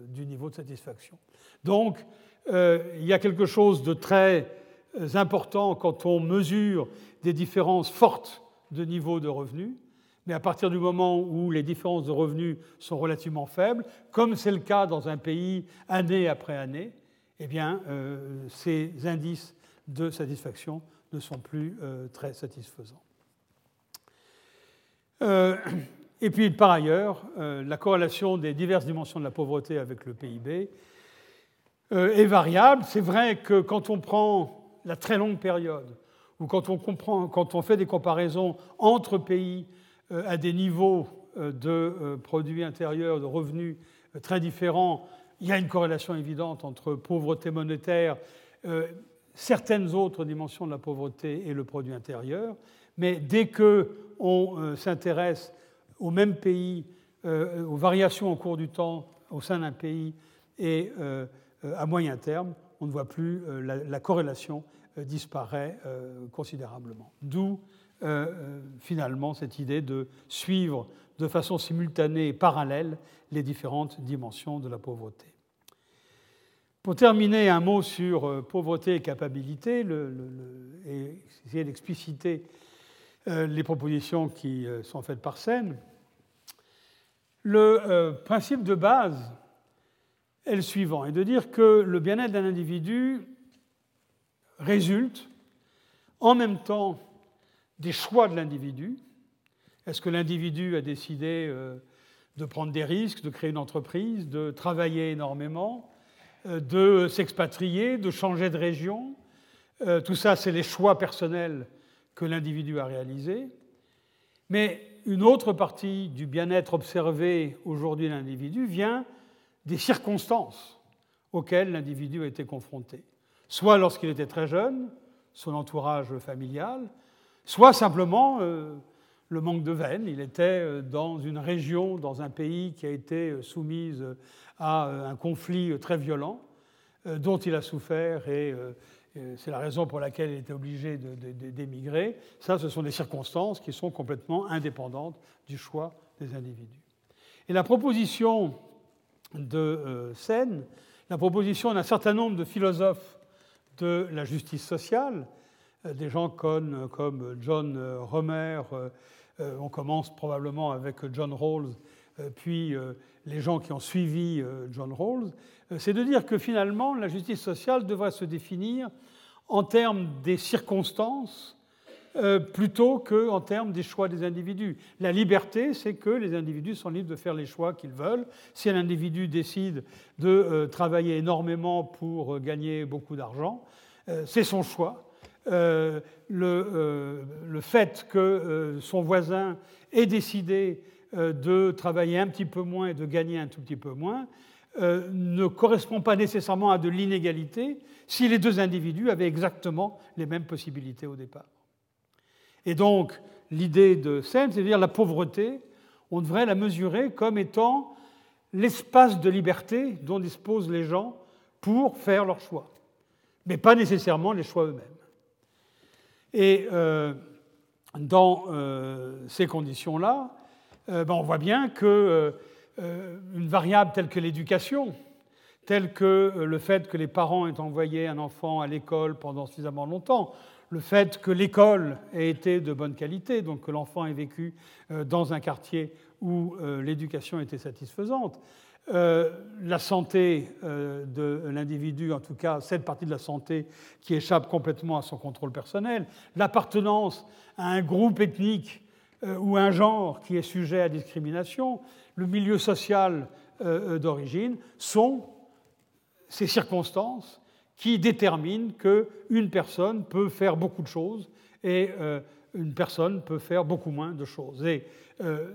Speaker 2: du niveau de satisfaction. Donc il y a quelque chose de très important quand on mesure des différences fortes de niveau de revenus, mais à partir du moment où les différences de revenus sont relativement faibles, comme c'est le cas dans un pays année après année, eh bien, euh, ces indices de satisfaction ne sont plus euh, très satisfaisants. Euh, [CLEARS THROAT] et puis, par ailleurs, la corrélation des diverses dimensions de la pauvreté avec le PIB est variable. C'est vrai que quand on prend la très longue période, ou quand on, comprend, quand on fait des comparaisons entre pays euh, à des niveaux euh, de euh, produits intérieurs, de revenus très différents, il y a une corrélation évidente entre pauvreté monétaire, certaines autres dimensions de la pauvreté et le produit intérieur. Mais dès qu'on s'intéresse aux mêmes pays, aux variations au cours du temps au sein d'un pays et à moyen terme, on ne voit plus la, corrélation disparaît considérablement. D'où finalement cette idée de suivre de façon simultanée et parallèle les différentes dimensions de la pauvreté. Pour terminer, un mot sur euh, pauvreté et capacité, et essayer d'expliciter euh, les propositions qui euh, sont faites par Seine. Le principe de base est le suivant, est de dire que le bien-être d'un individu résulte en même temps des choix de l'individu. Est-ce que l'individu a décidé de prendre des risques, de créer une entreprise, de travailler énormément de s'expatrier, de changer de région. Euh, tout ça, c'est les choix personnels que l'individu a réalisés. Mais une autre partie du bien-être observé aujourd'hui de l'individu vient des circonstances auxquelles l'individu a été confronté. Soit lorsqu'il était très jeune, son entourage familial, soit simplement euh, le manque de veine. Il était dans une région, dans un pays qui a été soumise à euh, un conflit euh, très violent euh, dont il a souffert et c'est la raison pour laquelle il était obligé d'émigrer. Ça, ce sont des circonstances qui sont complètement indépendantes du choix des individus. Et la proposition de Seine, la proposition d'un certain nombre de philosophes de la justice sociale, des gens comme, John Romer, on commence probablement avec John Rawls, puis les gens qui ont suivi euh, John Rawls, euh, c'est de dire que finalement la justice sociale devrait se définir en termes des circonstances euh, plutôt qu'en termes des choix des individus. La liberté, c'est que les individus sont libres de faire les choix qu'ils veulent. Si un individu décide de travailler énormément pour gagner beaucoup d'argent, c'est son choix. le, le, fait que son voisin ait décidé de travailler un petit peu moins et de gagner un tout petit peu moins euh, ne correspond pas nécessairement à de l'inégalité si les deux individus avaient exactement les mêmes possibilités au départ. Et donc, l'idée de Seine, c'est à dire la pauvreté, on devrait la mesurer comme étant l'espace de liberté dont disposent les gens pour faire leurs choix, mais pas nécessairement les choix eux-mêmes. Et euh, dans ces conditions-là, euh, ben, on voit bien qu'une euh, euh, variable telle que l'éducation, telle que le fait que les parents aient envoyé un enfant à l'école pendant suffisamment longtemps, le fait que l'école ait été de bonne qualité, donc que l'enfant ait vécu dans un quartier où l'éducation était satisfaisante, la santé de l'individu, en tout cas cette partie de la santé qui échappe complètement à son contrôle personnel, l'appartenance à un groupe ethnique euh, ou un genre qui est sujet à discrimination, le milieu social euh, euh, d'origine, sont ces circonstances qui déterminent qu'une personne peut faire beaucoup de choses et une personne peut faire beaucoup moins de choses. Et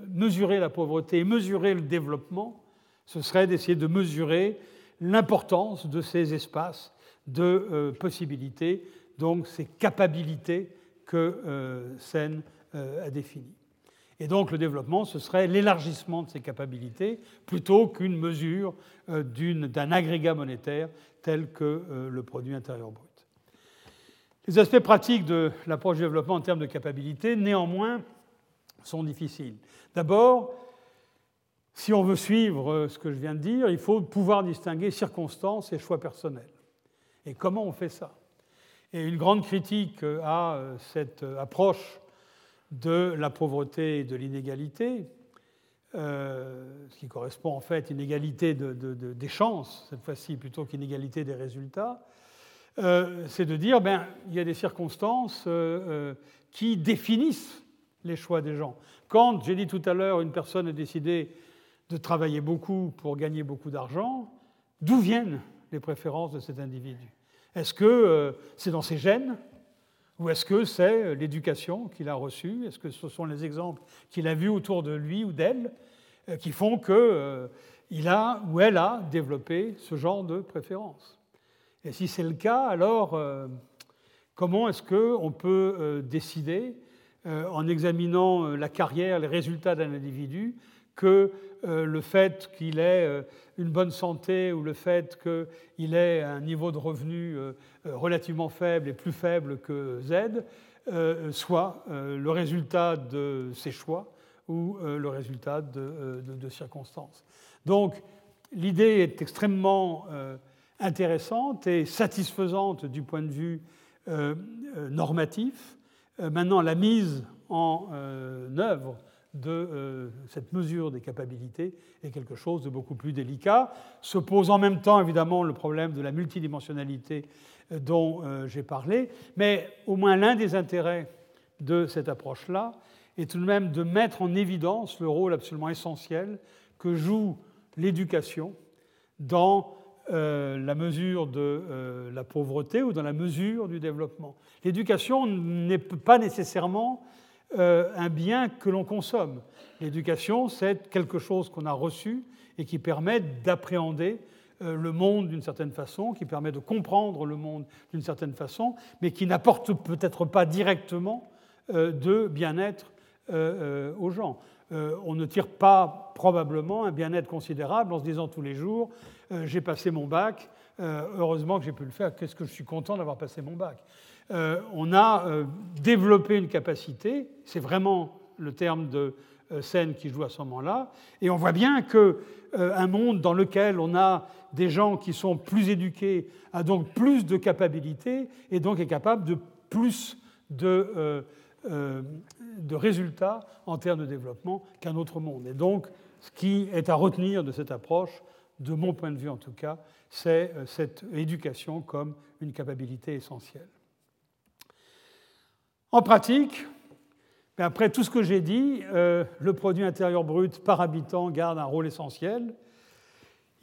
Speaker 2: mesurer la pauvreté et mesurer le développement, ce serait d'essayer de mesurer l'importance de ces espaces de possibilités, donc ces capacités que Sen a définies. Et donc le développement, ce serait l'élargissement de ces capacités plutôt qu'une mesure euh, d'un agrégat monétaire tel que euh, le produit intérieur brut. Les aspects pratiques de l'approche du développement en termes de capacités, néanmoins, sont difficiles. D'abord, si on veut suivre euh, ce que je viens de dire, il faut pouvoir distinguer circonstances et choix personnels. Et comment on fait ça? Et une grande critique à cette approche de la pauvreté et de l'inégalité, euh, ce qui correspond en fait à une égalité des chances, cette fois-ci, plutôt qu'inégalité des résultats, euh, c'est de dire ben, il y a des circonstances euh, qui définissent les choix des gens. Quand, j'ai dit tout à l'heure, une personne a décidé de travailler beaucoup pour gagner beaucoup d'argent, d'où viennent les préférences de cet individu? Est-ce que c'est dans ses gènes ou est-ce que c'est l'éducation qu'il a reçue? Est-ce que ce sont les exemples qu'il a vus autour de lui ou d'elle euh, qui font qu'il euh, a ou elle a développé ce genre de préférence? Et si c'est le cas, alors euh, comment est-ce qu'on peut décider, en examinant la carrière, les résultats d'un individu, que le fait qu'il ait une bonne santé ou le fait qu'il ait un niveau de revenu relativement faible et plus faible que Z soit le résultat de ses choix ou le résultat de, de circonstances. Donc, l'idée est extrêmement intéressante et satisfaisante du point de vue euh, euh, normatif. Euh, maintenant, la mise en œuvre de cette mesure des capacités est quelque chose de beaucoup plus délicat. Se pose en même temps, évidemment, le problème de la multidimensionnalité dont j'ai parlé, mais au moins l'un des intérêts de cette approche-là est tout de même de mettre en évidence le rôle absolument essentiel que joue l'éducation dans euh, la mesure de euh, la pauvreté ou dans la mesure du développement. L'éducation n'est pas nécessairement euh, un bien que l'on consomme. L'éducation, c'est quelque chose qu'on a reçu et qui permet d'appréhender le monde d'une certaine façon, qui permet de comprendre le monde d'une certaine façon, mais qui n'apporte peut-être pas directement de bien-être aux gens. On ne tire pas probablement un bien-être considérable en se disant tous les jours euh, j'ai passé mon bac, euh, heureusement que j'ai pu le faire, qu'est-ce que je suis content d'avoir passé mon bac? Euh, on a développé une capacité, c'est vraiment le terme de scène qui joue à ce moment-là, et on voit bien qu'un monde dans lequel on a des gens qui sont plus éduqués a donc plus de capacités et donc est capable de plus de, de résultats en termes de développement qu'un autre monde. Et donc, ce qui est à retenir de cette approche, de mon point de vue en tout cas, c'est euh, cette éducation comme une capacité essentielle. En pratique, ben, après tout ce que j'ai dit, euh, le produit intérieur brut par habitant garde un rôle essentiel.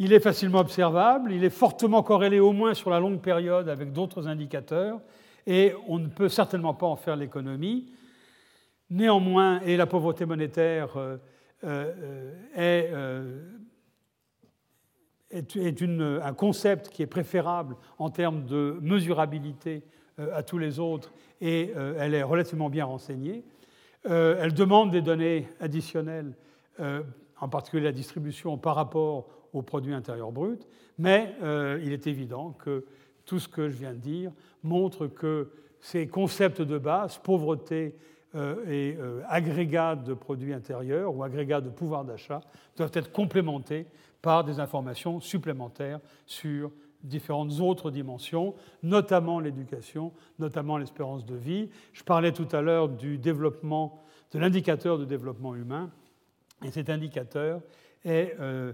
Speaker 2: Il est facilement observable, il est fortement corrélé au moins sur la longue période avec d'autres indicateurs, et on ne peut certainement pas en faire l'économie. Néanmoins, et la pauvreté monétaire euh, est est, un concept qui est préférable en termes de mesurabilité euh, à tous les autres et euh, elle est relativement bien renseignée. Euh, elle demande des données additionnelles, en particulier la distribution par rapport au produit intérieur brut, mais il est évident que tout ce que je viens de dire montre que ces concepts de base, pauvreté et agrégat de produits intérieurs ou agrégat de pouvoir d'achat, doivent être complémentés par des informations supplémentaires sur différentes autres dimensions, notamment l'éducation, notamment l'espérance de vie. Je parlais tout à l'heure du développement, de l'indicateur de développement humain, et cet indicateur est euh,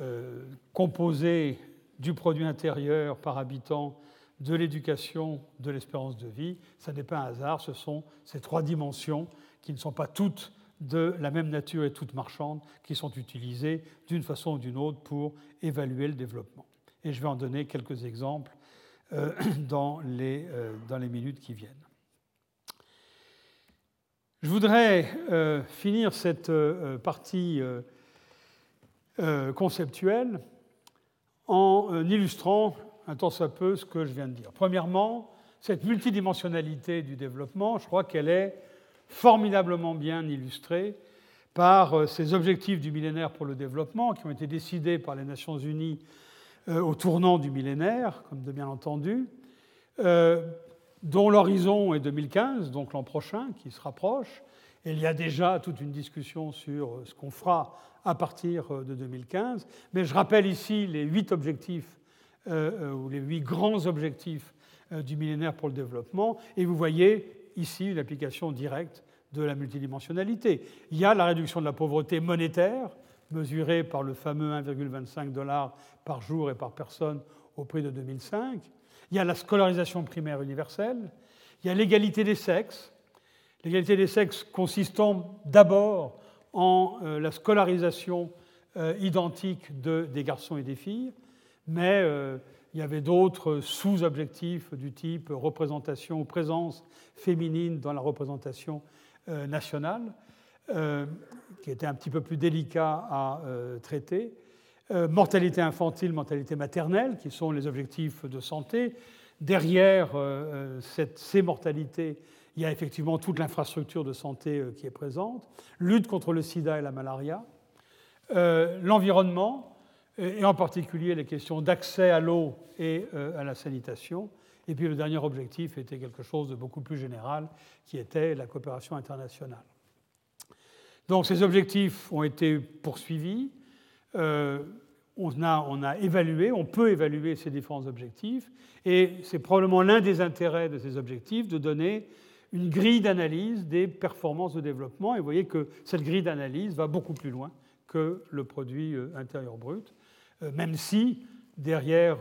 Speaker 2: euh, composé du produit intérieur par habitant, de l'éducation, de l'espérance de vie. Ça n'est pas un hasard, ce sont ces trois dimensions qui ne sont pas toutes de la même nature et toutes marchandes qui sont utilisées d'une façon ou d'une autre pour évaluer le développement. Et je vais en donner quelques exemples euh, [CLEARS THROAT] dans, les, euh, dans les minutes qui viennent. Je voudrais euh, finir cette partie conceptuelle en illustrant un tant soit peu ce que je viens de dire. Premièrement, cette multidimensionnalité du développement, je crois qu'elle est formidablement bien illustré par ces objectifs du millénaire pour le développement qui ont été décidés par les Nations Unies au tournant du millénaire, comme de bien entendu, euh, dont l'horizon est 2015, donc l'an prochain, qui se rapproche. Il y a déjà toute une discussion sur ce qu'on fera à partir de 2015. Mais je rappelle ici les huit objectifs, ou les huit grands objectifs du millénaire pour le développement. Et vous voyez ici une application directe de la multidimensionnalité. Il y a la réduction de la pauvreté monétaire, mesurée par le fameux 1,25 dollars par jour et par personne au prix de 2005. Il y a la scolarisation primaire universelle. Il y a l'égalité des sexes. L'égalité des sexes consistant d'abord en euh, la scolarisation euh, identique de, des garçons et des filles, mais euh, il y avait d'autres sous-objectifs du type représentation ou présence féminine dans la représentation nationale, qui étaient un petit peu plus délicats à euh, traiter. mortalité infantile, mortalité maternelle, qui sont les objectifs de santé. Derrière ces mortalités, il y a effectivement toute l'infrastructure de santé qui est présente. Lutte contre le sida et la malaria. l'environnement, et en particulier les questions d'accès à l'eau et à la sanitation. Et puis le dernier objectif était quelque chose de beaucoup plus général, qui était la coopération internationale. Donc ces objectifs ont été poursuivis. Euh, on, a, on, a, évalué, on peut évaluer ces différents objectifs, et c'est probablement l'un des intérêts de ces objectifs de donner une grille d'analyse des performances de développement. Et vous voyez que cette grille d'analyse va beaucoup plus loin que le produit euh, intérieur brut, euh, même si derrière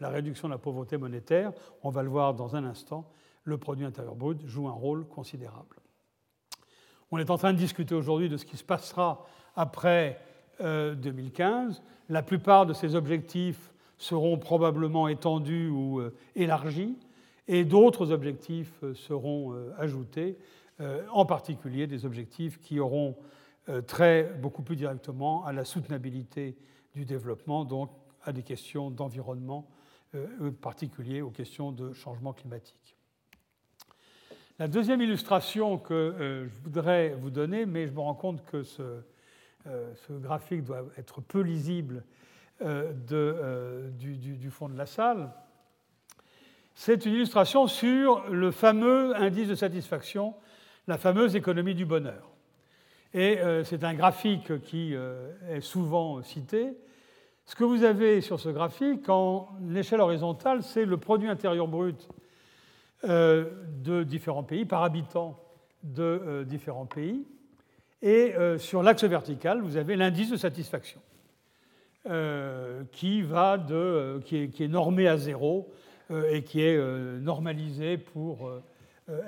Speaker 2: la réduction de la pauvreté monétaire, on va le voir dans un instant, le produit intérieur brut joue un rôle considérable. On est en train de discuter aujourd'hui de ce qui se passera après 2015. Euh, La plupart de ces objectifs seront probablement étendus ou euh, élargis, et d'autres objectifs euh, seront ajoutés, en particulier des objectifs qui auront trait beaucoup plus directement à la soutenabilité du développement, donc à des questions d'environnement, en particulier aux questions de changement climatique. La deuxième illustration que euh, je voudrais vous donner, mais je me rends compte que ce, euh, graphique doit être peu lisible euh, du, fond de la salle, c'est une illustration sur le fameux indice de satisfaction, la fameuse économie du bonheur. Et c'est un graphique qui est souvent cité. Ce que vous avez sur ce graphique, en échelle horizontale, c'est le produit intérieur brut de différents pays, par habitant de euh, différents pays. Et euh, sur l'axe vertical, vous avez l'indice de satisfaction, qui, va de, qui, est, normé à zéro et qui est normalisé pour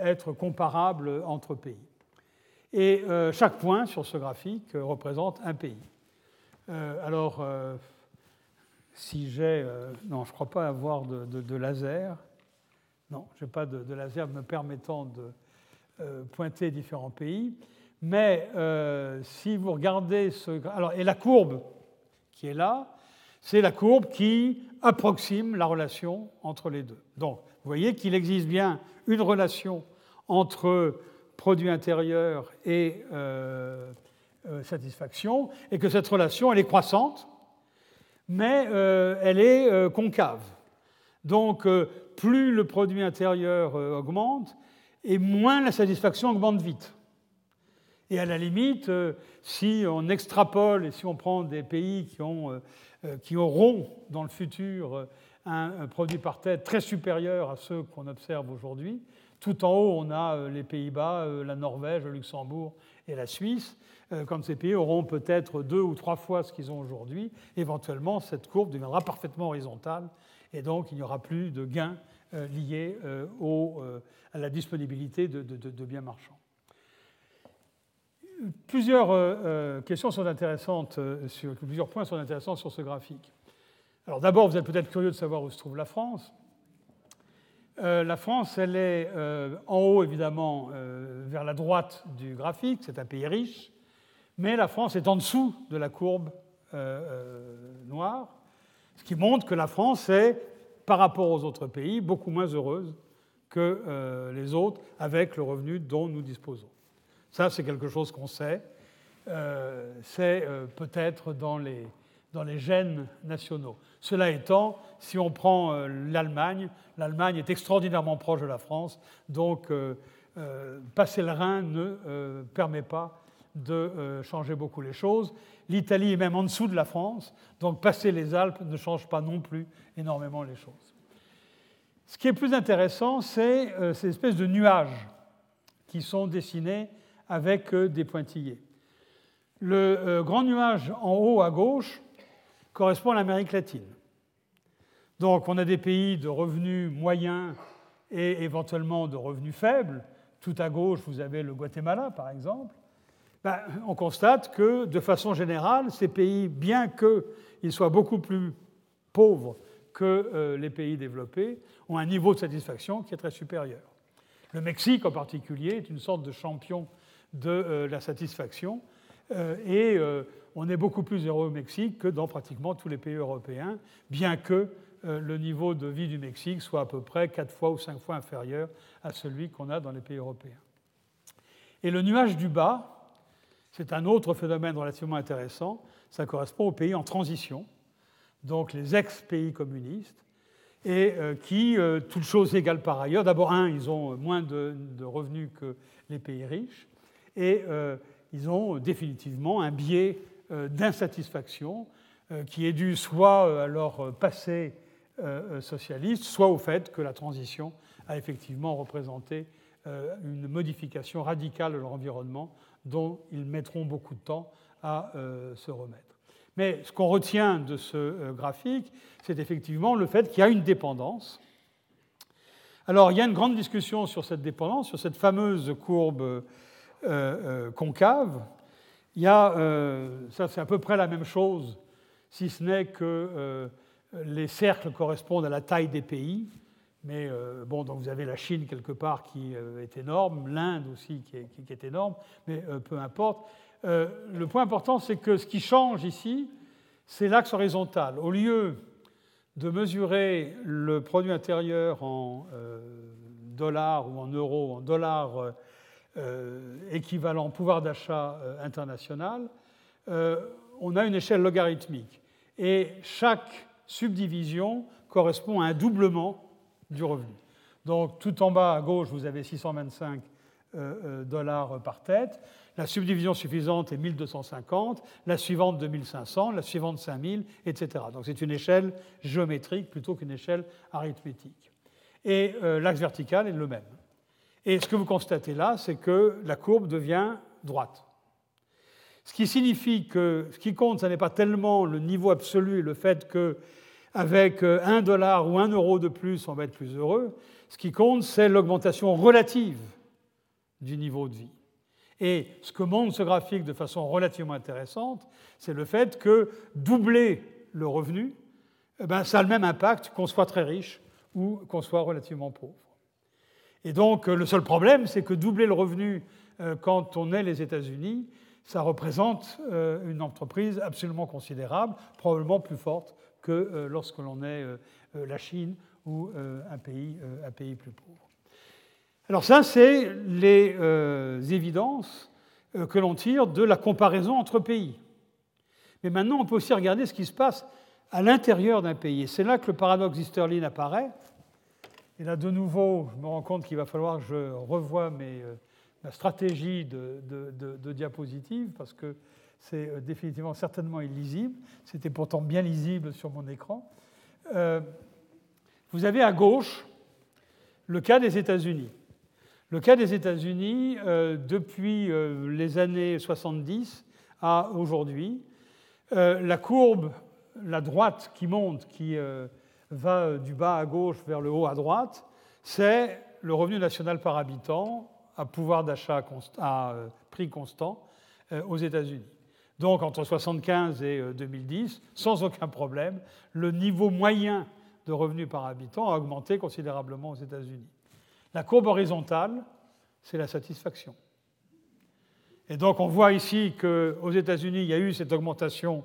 Speaker 2: être comparable entre pays. Et chaque point sur ce graphique représente un pays. alors, si j'ai... non, je ne crois pas avoir de laser. Non, je n'ai pas de, laser me permettant de euh, pointer différents pays. Mais euh, si vous regardez ce. Alors, et la courbe qui est là, c'est la courbe qui approxime la relation entre les deux. Donc, vous voyez qu'il existe bien une relation entre produit intérieur et euh, satisfaction, et que cette relation, elle est croissante, mais elle est concave. Donc, plus le produit intérieur euh, augmente, et moins la satisfaction augmente vite. Et à la limite, euh, si on extrapole et si on prend des pays qui, ont, euh, qui auront dans le futur un, produit par tête très supérieur à ceux qu'on observe aujourd'hui, tout en haut, on a les Pays-Bas, la Norvège, le Luxembourg et la Suisse. Quand ces pays auront peut-être deux ou trois fois ce qu'ils ont aujourd'hui, éventuellement, cette courbe deviendra parfaitement horizontale et donc il n'y aura plus de gains euh, liés euh, euh, à la disponibilité de, biens marchands. Plusieurs questions sont intéressantes, sur, plusieurs points sont intéressants sur ce graphique. Alors d'abord, vous êtes peut-être curieux de savoir où se trouve la France. la France, elle est en haut, évidemment, vers la droite du graphique, c'est un pays riche, mais la France est en dessous de la courbe noire. Ce qui montre que la France est, par rapport aux autres pays, beaucoup moins heureuse que euh, les autres avec le revenu dont nous disposons. Ça, c'est quelque chose qu'on sait. Euh, c'est euh, peut-être dans les gènes nationaux. Cela étant, si on prend l'Allemagne, l'Allemagne est extraordinairement proche de la France, donc passer le Rhin ne permet pas de changer beaucoup les choses. L'Italie est même en dessous de la France, donc passer les Alpes ne change pas non plus énormément les choses. Ce qui est plus intéressant, c'est euh, ces espèces de nuages qui sont dessinés avec euh, des pointillés. Le euh, grand nuage en haut à gauche correspond à l'Amérique latine. Donc on a des pays de revenus moyens et éventuellement de revenus faibles. Tout à gauche, vous avez le Guatemala, par exemple. Ben, on constate que, de façon générale, ces pays, bien qu'ils soient beaucoup plus pauvres que euh, les pays développés, ont un niveau de satisfaction qui est très supérieur. Le Mexique, en particulier, est une sorte de champion de euh, la satisfaction, euh, et on est beaucoup plus heureux au Mexique que dans pratiquement tous les pays européens, bien que le niveau de vie du Mexique soit à peu près 4 fois ou 5 fois inférieur à celui qu'on a dans les pays européens. Et le nuage du bas, c'est un autre phénomène relativement intéressant, ça correspond aux pays en transition, donc les ex-pays communistes, et qui, toutes choses égales par ailleurs, d'abord, un, ils ont moins de, revenus que les pays riches, et ils ont définitivement un biais d'insatisfaction qui est dû soit à leur passé socialiste, soit au fait que la transition a effectivement représenté euh, une modification radicale de leur environnement dont ils mettront beaucoup de temps à euh, se remettre. Mais ce qu'on retient de ce euh, graphique, c'est effectivement le fait qu'il y a une dépendance. Alors, il y a une grande discussion sur cette dépendance, sur cette fameuse courbe concave. Il y a, ça c'est à peu près la même chose, si ce n'est que les cercles correspondent à la taille des pays. Mais euh, bon, donc vous avez la Chine quelque part qui euh, est énorme, l'Inde aussi qui est, énorme, mais euh, peu importe. le point important, c'est que ce qui change ici, c'est l'axe horizontal. Au lieu de mesurer le produit intérieur en dollars ou en euros, en dollars équivalent pouvoir d'achat international, on a une échelle logarithmique. Et chaque subdivision correspond à un doublement du revenu. Donc tout en bas à gauche, vous avez 625 euh, euh, dollars par tête. La subdivision suffisante est 1250, la suivante 2500, la suivante 5000, etc. Donc c'est une échelle géométrique plutôt qu'une échelle arithmétique. Et euh, l'axe vertical est le même. Et ce que vous constatez là, c'est que la courbe devient droite. Ce qui signifie que ce qui compte, ce n'est pas tellement le niveau absolu et le fait que avec euh, un dollar ou un euro de plus, on va être plus heureux. Ce qui compte, c'est l'augmentation relative du niveau de vie. Et ce que montre ce graphique de façon relativement intéressante, c'est le fait que doubler le revenu, eh ben, ça a le même impact qu'on soit très riche ou qu'on soit relativement pauvre. Et donc, euh, le seul problème, c'est que doubler le revenu euh, quand on est les États-Unis, ça représente une entreprise absolument considérable, probablement plus forte que euh, lorsque l'on est euh, euh, la Chine ou un pays, un pays plus pauvre. Alors ça, c'est les évidences que l'on tire de la comparaison entre pays. Mais maintenant, on peut aussi regarder ce qui se passe à l'intérieur d'un pays. Et c'est là que le paradoxe d'Easterlin apparaît. Et là, de nouveau, je me rends compte qu'il va falloir que je revoie ma stratégie de, de, de diapositive, parce que c'est euh, définitivement certainement illisible. C'était pourtant bien lisible sur mon écran. Euh, vous avez à gauche le cas des États-Unis. Le cas des États-Unis, euh, depuis les années 70 à aujourd'hui, la courbe, la droite qui monte, qui va du bas à gauche vers le haut à droite, c'est le revenu national par habitant à pouvoir d'achat à prix constant aux États-Unis. Donc entre 1975 et 2010, euh, sans aucun problème, le niveau moyen de revenus par habitant a augmenté considérablement aux États-Unis. La courbe horizontale, c'est la satisfaction. Et donc on voit ici qu'aux États-Unis, il y a eu cette augmentation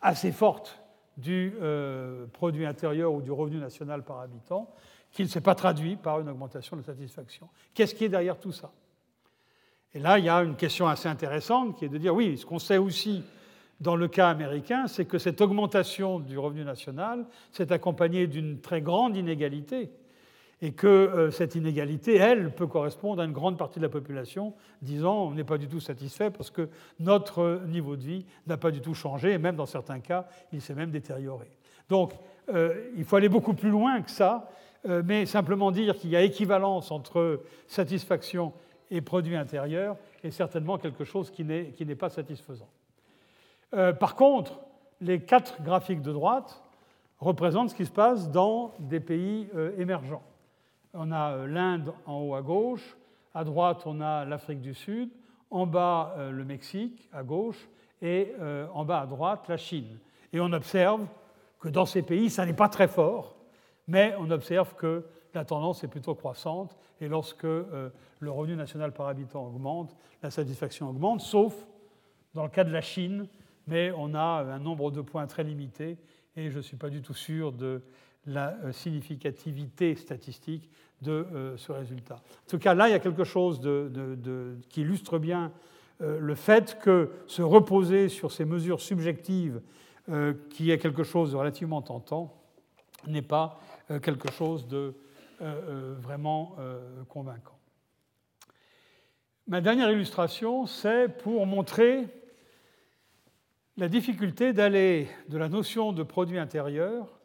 Speaker 2: assez forte du euh, produit intérieur ou du revenu national par habitant, qui ne s'est pas traduit par une augmentation de satisfaction. Qu'est-ce qui est derrière tout ça? Et là, il y a une question assez intéressante qui est de dire, oui, ce qu'on sait aussi dans le cas américain, c'est que cette augmentation du revenu national s'est accompagnée d'une très grande inégalité et que euh, cette inégalité, elle, peut correspondre à une grande partie de la population disant on n'est pas du tout satisfait parce que notre niveau de vie n'a pas du tout changé et même dans certains cas, il s'est même détérioré. Donc, euh, il faut aller beaucoup plus loin que ça, euh, mais simplement dire qu'il y a équivalence entre satisfaction et produit intérieur est certainement quelque chose qui n'est pas satisfaisant. Euh, par contre, les quatre graphiques de droite représentent ce qui se passe dans des pays euh, émergents. On a euh, l'Inde en haut à gauche, à droite on a l'Afrique du Sud, en bas le Mexique à gauche et en bas à droite la Chine. Et on observe que dans ces pays, ça n'est pas très fort, mais on observe que la tendance est plutôt croissante, et lorsque euh, le revenu national par habitant augmente, la satisfaction augmente, sauf dans le cas de la Chine, mais on a un nombre de points très limité, et je ne suis pas du tout sûr de la euh, significativité statistique de euh, ce résultat. En tout cas, là, il y a quelque chose qui illustre bien le fait que se reposer sur ces mesures subjectives, qui est quelque chose de relativement tentant, n'est pas quelque chose de vraiment convaincant. Ma dernière illustration, c'est pour montrer la difficulté d'aller de la notion de produit intérieur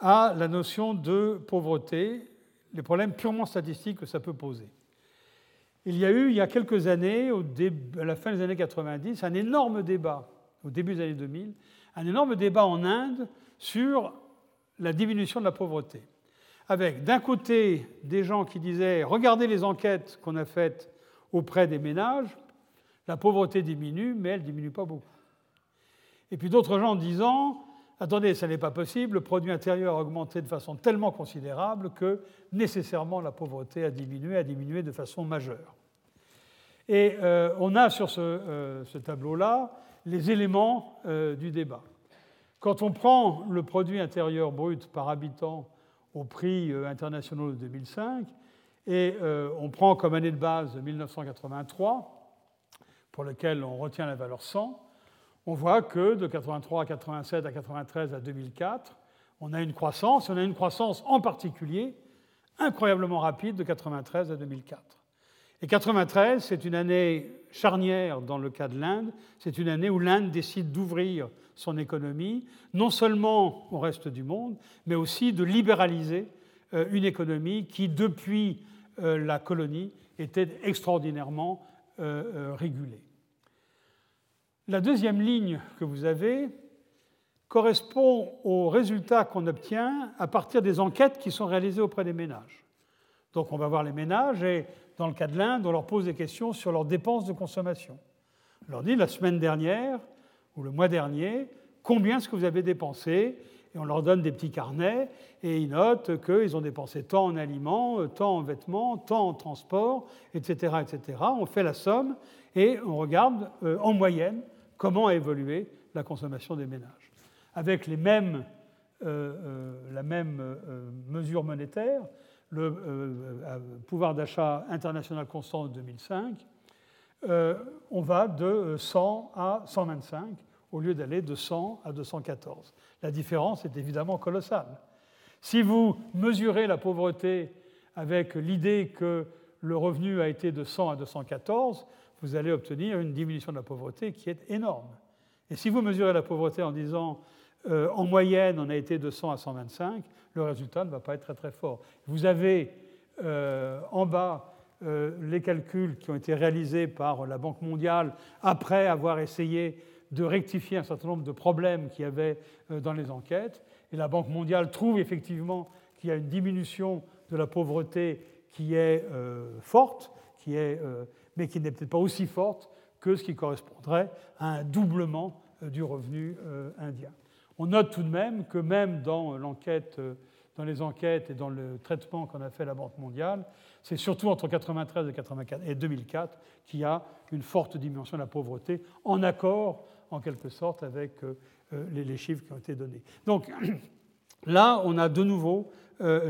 Speaker 2: à la notion de pauvreté, les problèmes purement statistiques que ça peut poser. Il y a eu, il y a quelques années, à la fin des années 90, un énorme débat, au début des années 2000, un énorme débat en Inde sur la diminution de la pauvreté. Avec d'un côté des gens qui disaient Regardez les enquêtes qu'on a faites auprès des ménages, la pauvreté diminue, mais elle ne diminue pas beaucoup. Et puis d'autres gens disant attendez, ça n'est pas possible, le produit intérieur a augmenté de façon tellement considérable que nécessairement la pauvreté a diminué, a diminué de façon majeure. Et euh, on a sur ce, euh, tableau-là les éléments euh, du débat. Quand on prend le produit intérieur brut par habitant au prix international de 2005, et on prend comme année de base 1983, pour lequel on retient la valeur 100, on voit que de 83 à 87 à 93 à 2004, on a une croissance, on a une croissance en particulier incroyablement rapide de 93 à 2004. Et 93, c'est une année charnière dans le cas de l'Inde, c'est une année où l'Inde décide d'ouvrir son économie, non seulement au reste du monde, mais aussi de libéraliser euh, une économie qui, depuis euh, la colonie, était extraordinairement euh, régulée. La deuxième ligne que vous avez correspond aux résultats qu'on obtient à partir des enquêtes qui sont réalisées auprès des ménages. Donc on va voir les ménages et dans le cas de l'Inde, on leur pose des questions sur leurs dépenses de consommation. On leur dit la semaine dernière ou le mois dernier, combien est-ce que vous avez dépensé? Et on leur donne des petits carnets et ils notent qu'ils ont dépensé tant en aliments, tant en vêtements, tant en transport, etc. etc. On fait la somme et on regarde euh, en moyenne comment a évolué la consommation des ménages. Avec les mêmes, euh, euh, la même mesure monétaire, le pouvoir d'achat international constant de 2005, on va de 100 à 125 au lieu d'aller de 100 à 214. La différence est évidemment colossale. Si vous mesurez la pauvreté avec l'idée que le revenu a été de 100 à 214, vous allez obtenir une diminution de la pauvreté qui est énorme. Et si vous mesurez la pauvreté en disant euh, en moyenne on a été de 100 à 125, le résultat ne va pas être très très fort. Vous avez euh, en bas euh, les calculs qui ont été réalisés par la Banque mondiale après avoir essayé de rectifier un certain nombre de problèmes qu'il y avait dans les enquêtes. Et la Banque mondiale trouve effectivement qu'il y a une diminution de la pauvreté qui est forte, qui est mais qui n'est peut-être pas aussi forte que ce qui correspondrait à un doublement euh, du revenu euh, indien. On note tout de même que même dans euh, les enquêtes et dans le traitement qu'on a fait la Banque mondiale, c'est surtout entre 1993 et 2004 qu'il y a une forte dimension de la pauvreté, en accord en quelque sorte avec les chiffres qui ont été donnés. Donc [CLEARS THROAT] là, on a de nouveau,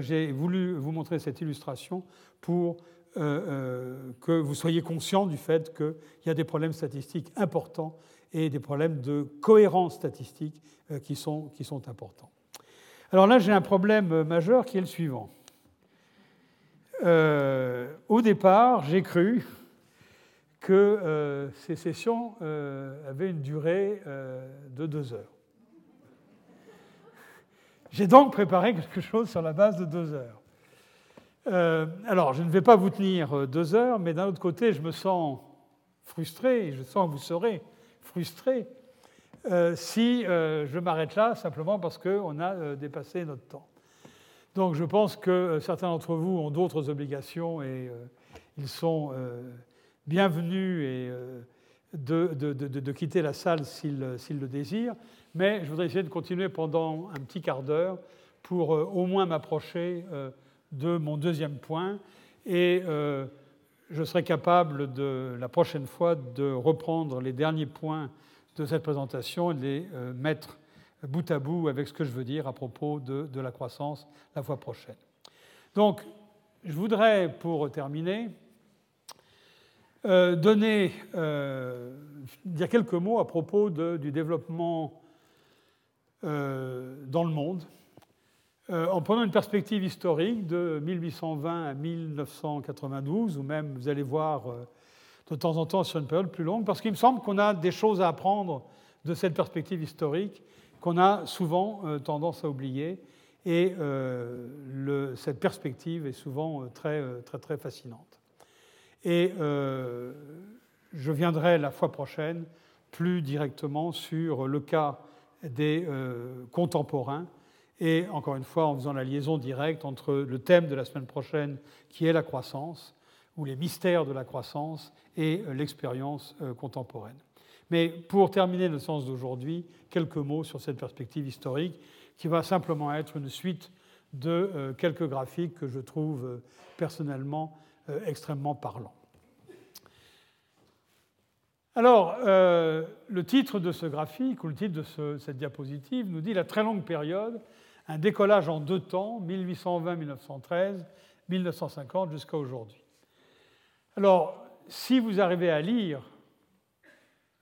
Speaker 2: j'ai voulu vous montrer cette illustration pour euh, euh, que vous soyez conscient du fait qu'il y a des problèmes statistiques importants et des problèmes de cohérence statistique euh, qui sont, qui sont importants. Alors là, j'ai un problème majeur qui est le suivant. au départ, j'ai cru que ces sessions avaient une durée de deux heures. J'ai donc préparé quelque chose sur la base de deux heures. Euh, alors, je ne vais pas vous tenir euh, deux heures, mais d'un autre côté, je me sens frustré, et je sens que vous serez frustré euh, si je m'arrête là simplement parce qu'on a dépassé notre temps. Donc, je pense que certains d'entre vous ont d'autres obligations et ils sont bienvenus et de, de, quitter la salle s'ils le désirent. Mais je voudrais essayer de continuer pendant un petit quart d'heure pour au moins m'approcher de mon deuxième point et euh, je serai capable de, la prochaine fois de reprendre les derniers points de cette présentation et de les euh, mettre bout à bout avec ce que je veux dire à propos de, la croissance la fois prochaine. Donc, je voudrais, pour terminer, donner, dire quelques mots à propos du développement dans le monde, en prenant une perspective historique de 1820 à 1992, ou même, vous allez voir, de temps en temps sur une période plus longue, parce qu'il me semble qu'on a des choses à apprendre de cette perspective historique qu'on a souvent euh, tendance à oublier. Et euh, cette perspective est souvent euh, très, très, très fascinante. Et je viendrai la fois prochaine plus directement sur le cas des contemporains et encore une fois en faisant la liaison directe entre le thème de la semaine prochaine qui est la croissance ou les mystères de la croissance et euh, l'expérience euh, contemporaine. Mais pour terminer le sens d'aujourd'hui, quelques mots sur cette perspective historique qui va simplement être une suite de euh, quelques graphiques que je trouve personnellement extrêmement parlants. Alors, le titre de ce graphique, ou le titre de cette diapositive, nous dit la très longue période, un décollage en deux temps, 1820-1913, 1950 jusqu'à aujourd'hui. Alors, si vous arrivez à lire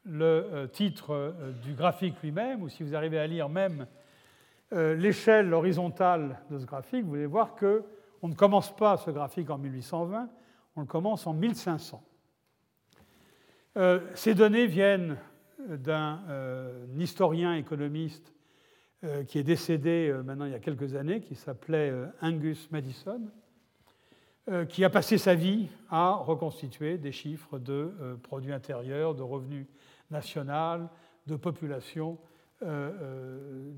Speaker 2: le euh, titre euh, du graphique lui-même, ou si vous arrivez à lire même euh, l'échelle horizontale de ce graphique, vous allez voir qu'on ne commence pas ce graphique en 1820, on le commence en 1500. ces données viennent d'un historien économiste qui est décédé maintenant il y a quelques années, qui s'appelait Angus Madison, euh, qui a passé sa vie à reconstituer des chiffres de euh, produits intérieurs, de revenus national, de population euh,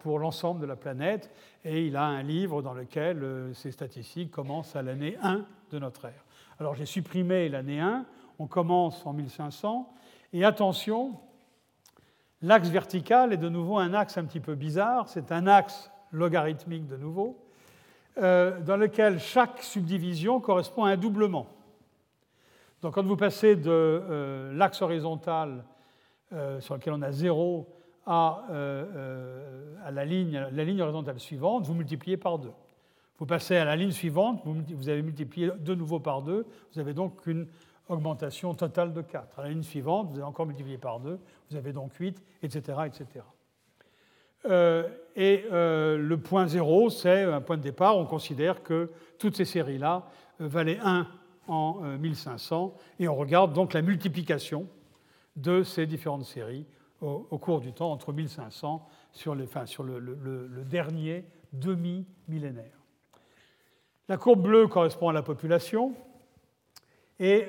Speaker 2: pour l'ensemble de la planète. Et il a un livre dans lequel ces statistiques commencent à l'année 1 de notre ère. Alors j'ai supprimé l'année 1, on commence en 1500, et attention, l'axe vertical est de nouveau un axe un petit peu bizarre, c'est un axe logarithmique de nouveau, euh, dans lequel chaque subdivision correspond à un doublement. Donc quand vous passez de euh, l'axe horizontal euh, sur lequel on a 0 à, la, ligne, la, ligne, horizontale suivante, vous multipliez par 2. Vous passez à la ligne suivante, vous, vous avez multiplié de nouveau par 2, vous avez donc une augmentation totale de 4. À la ligne suivante, vous avez encore multiplié par 2, vous avez donc 8, etc. etc. Euh, et euh, le point zéro, c'est un point de départ. On considère que toutes ces séries-là euh, valaient 1 en 1500, et on regarde donc la multiplication de ces différentes séries au, cours du temps, entre 1500 sur, le, dernier demi-millénaire. La courbe bleue correspond à la population, et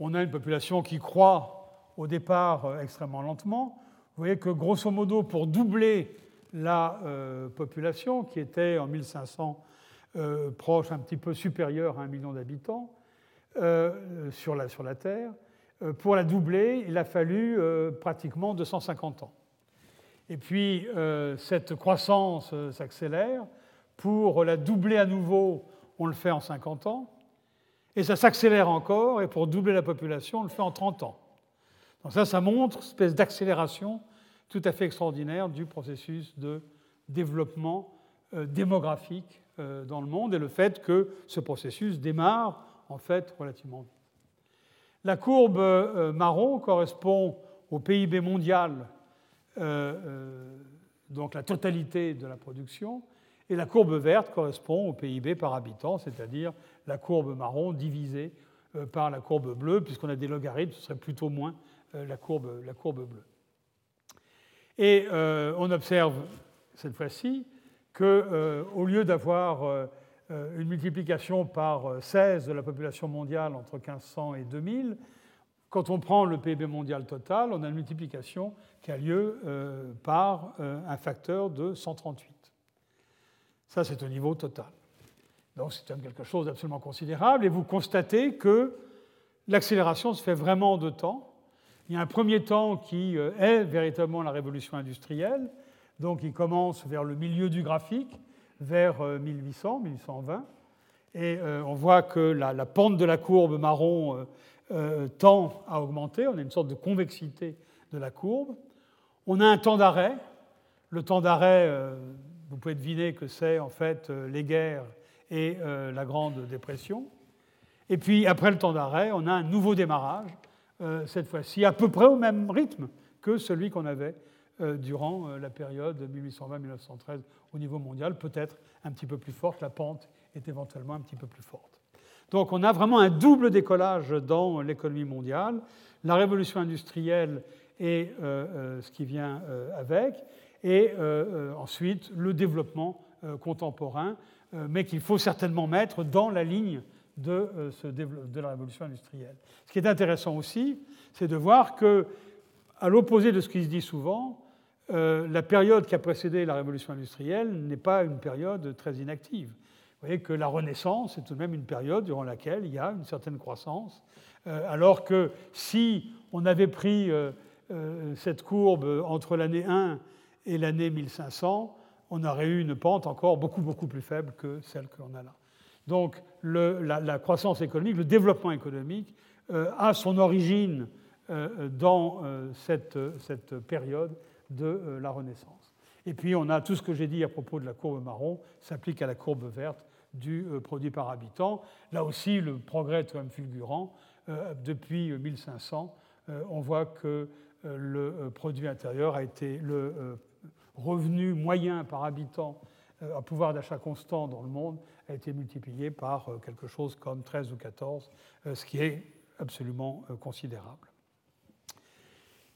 Speaker 2: on a une population qui croît au départ extrêmement lentement, vous voyez que grosso modo, pour doubler la euh, population, qui était en 1500 euh, proche, un petit peu supérieure à un million d'habitants euh, sur, la, sur, la, Terre, pour la doubler, il a fallu pratiquement 250 ans. Et puis cette croissance s'accélère. Pour la doubler à nouveau, on le fait en 50 ans. Et ça s'accélère encore, et pour doubler la population, on le fait en 30 ans. Donc ça, ça montre une espèce d'accélération tout à fait extraordinaire du processus de développement euh, démographique euh, dans le monde et le fait que ce processus démarre en fait relativement vite. La courbe euh, marron correspond au PIB mondial, donc la totalité de la production, et la courbe verte correspond au PIB par habitant, c'est-à-dire la courbe marron divisée par la courbe bleue, puisqu'on a des logarithmes, ce serait plutôt moins la courbe, la courbe bleue. Et euh, on observe cette fois-ci qu'au euh, lieu d'avoir euh, une multiplication par 16 de la population mondiale entre 1500 et 2000, quand on prend le PIB mondial total, on a une multiplication qui a lieu par un facteur de 138. Ça, c'est au niveau total. Donc c'est quelque chose d'absolument considérable. Et vous constatez que l'accélération se fait vraiment en deux temps. Il y a un premier temps qui euh, est véritablement la révolution industrielle, donc il commence vers le milieu du graphique, vers 1800, euh, 1820, et euh, on voit que la, pente de la courbe marron tend à augmenter, on a une sorte de convexité de la courbe. On a un temps d'arrêt. Le temps d'arrêt, vous pouvez deviner que c'est en fait les guerres et la Grande Dépression. Et puis, après le temps d'arrêt, on a un nouveau démarrage, cette fois-ci à peu près au même rythme que celui qu'on avait durant la période 1820-1913 au niveau mondial, peut-être un petit peu plus forte, la pente est éventuellement un petit peu plus forte. Donc on a vraiment un double décollage dans l'économie mondiale, la révolution industrielle et euh, euh, ce qui vient euh, avec, et ensuite le développement contemporain, mais qu'il faut certainement mettre dans la ligne de, la révolution industrielle. Ce qui est intéressant aussi, c'est de voir que, à l'opposé de ce qui se dit souvent, la période qui a précédé la révolution industrielle n'est pas une période très inactive. Vous voyez que la Renaissance est tout de même une période durant laquelle il y a une certaine croissance, alors que si on avait pris euh, cette courbe entre l'année 1 et l'année 1500, on aurait eu une pente encore beaucoup, beaucoup plus faible que celle que l'on a là. Donc la, croissance économique, le développement économique euh, a son origine euh, dans cette, cette, période de la Renaissance. Et puis on a tout ce que j'ai dit à propos de la courbe marron s'applique à la courbe verte du produit par habitant. Là aussi, le progrès est quand même fulgurant. depuis 1500, on voit que euh, le euh, produit intérieur a été le euh, revenu moyen par habitant à pouvoir d'achat constant dans le monde a été multiplié par quelque chose comme 13 ou 14, ce qui est absolument considérable.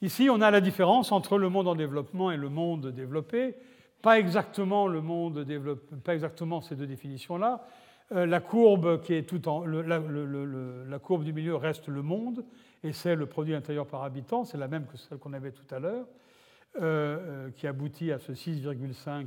Speaker 2: Ici, on a la différence entre le monde en développement et le monde développé. Pas exactement, le monde développé, pas exactement ces deux définitions-là. La courbe, qui est tout en, la courbe du milieu reste le monde, et c'est le produit intérieur par habitant, c'est la même que celle qu'on avait tout à l'heure, euh, euh, qui aboutit à ce 6,5,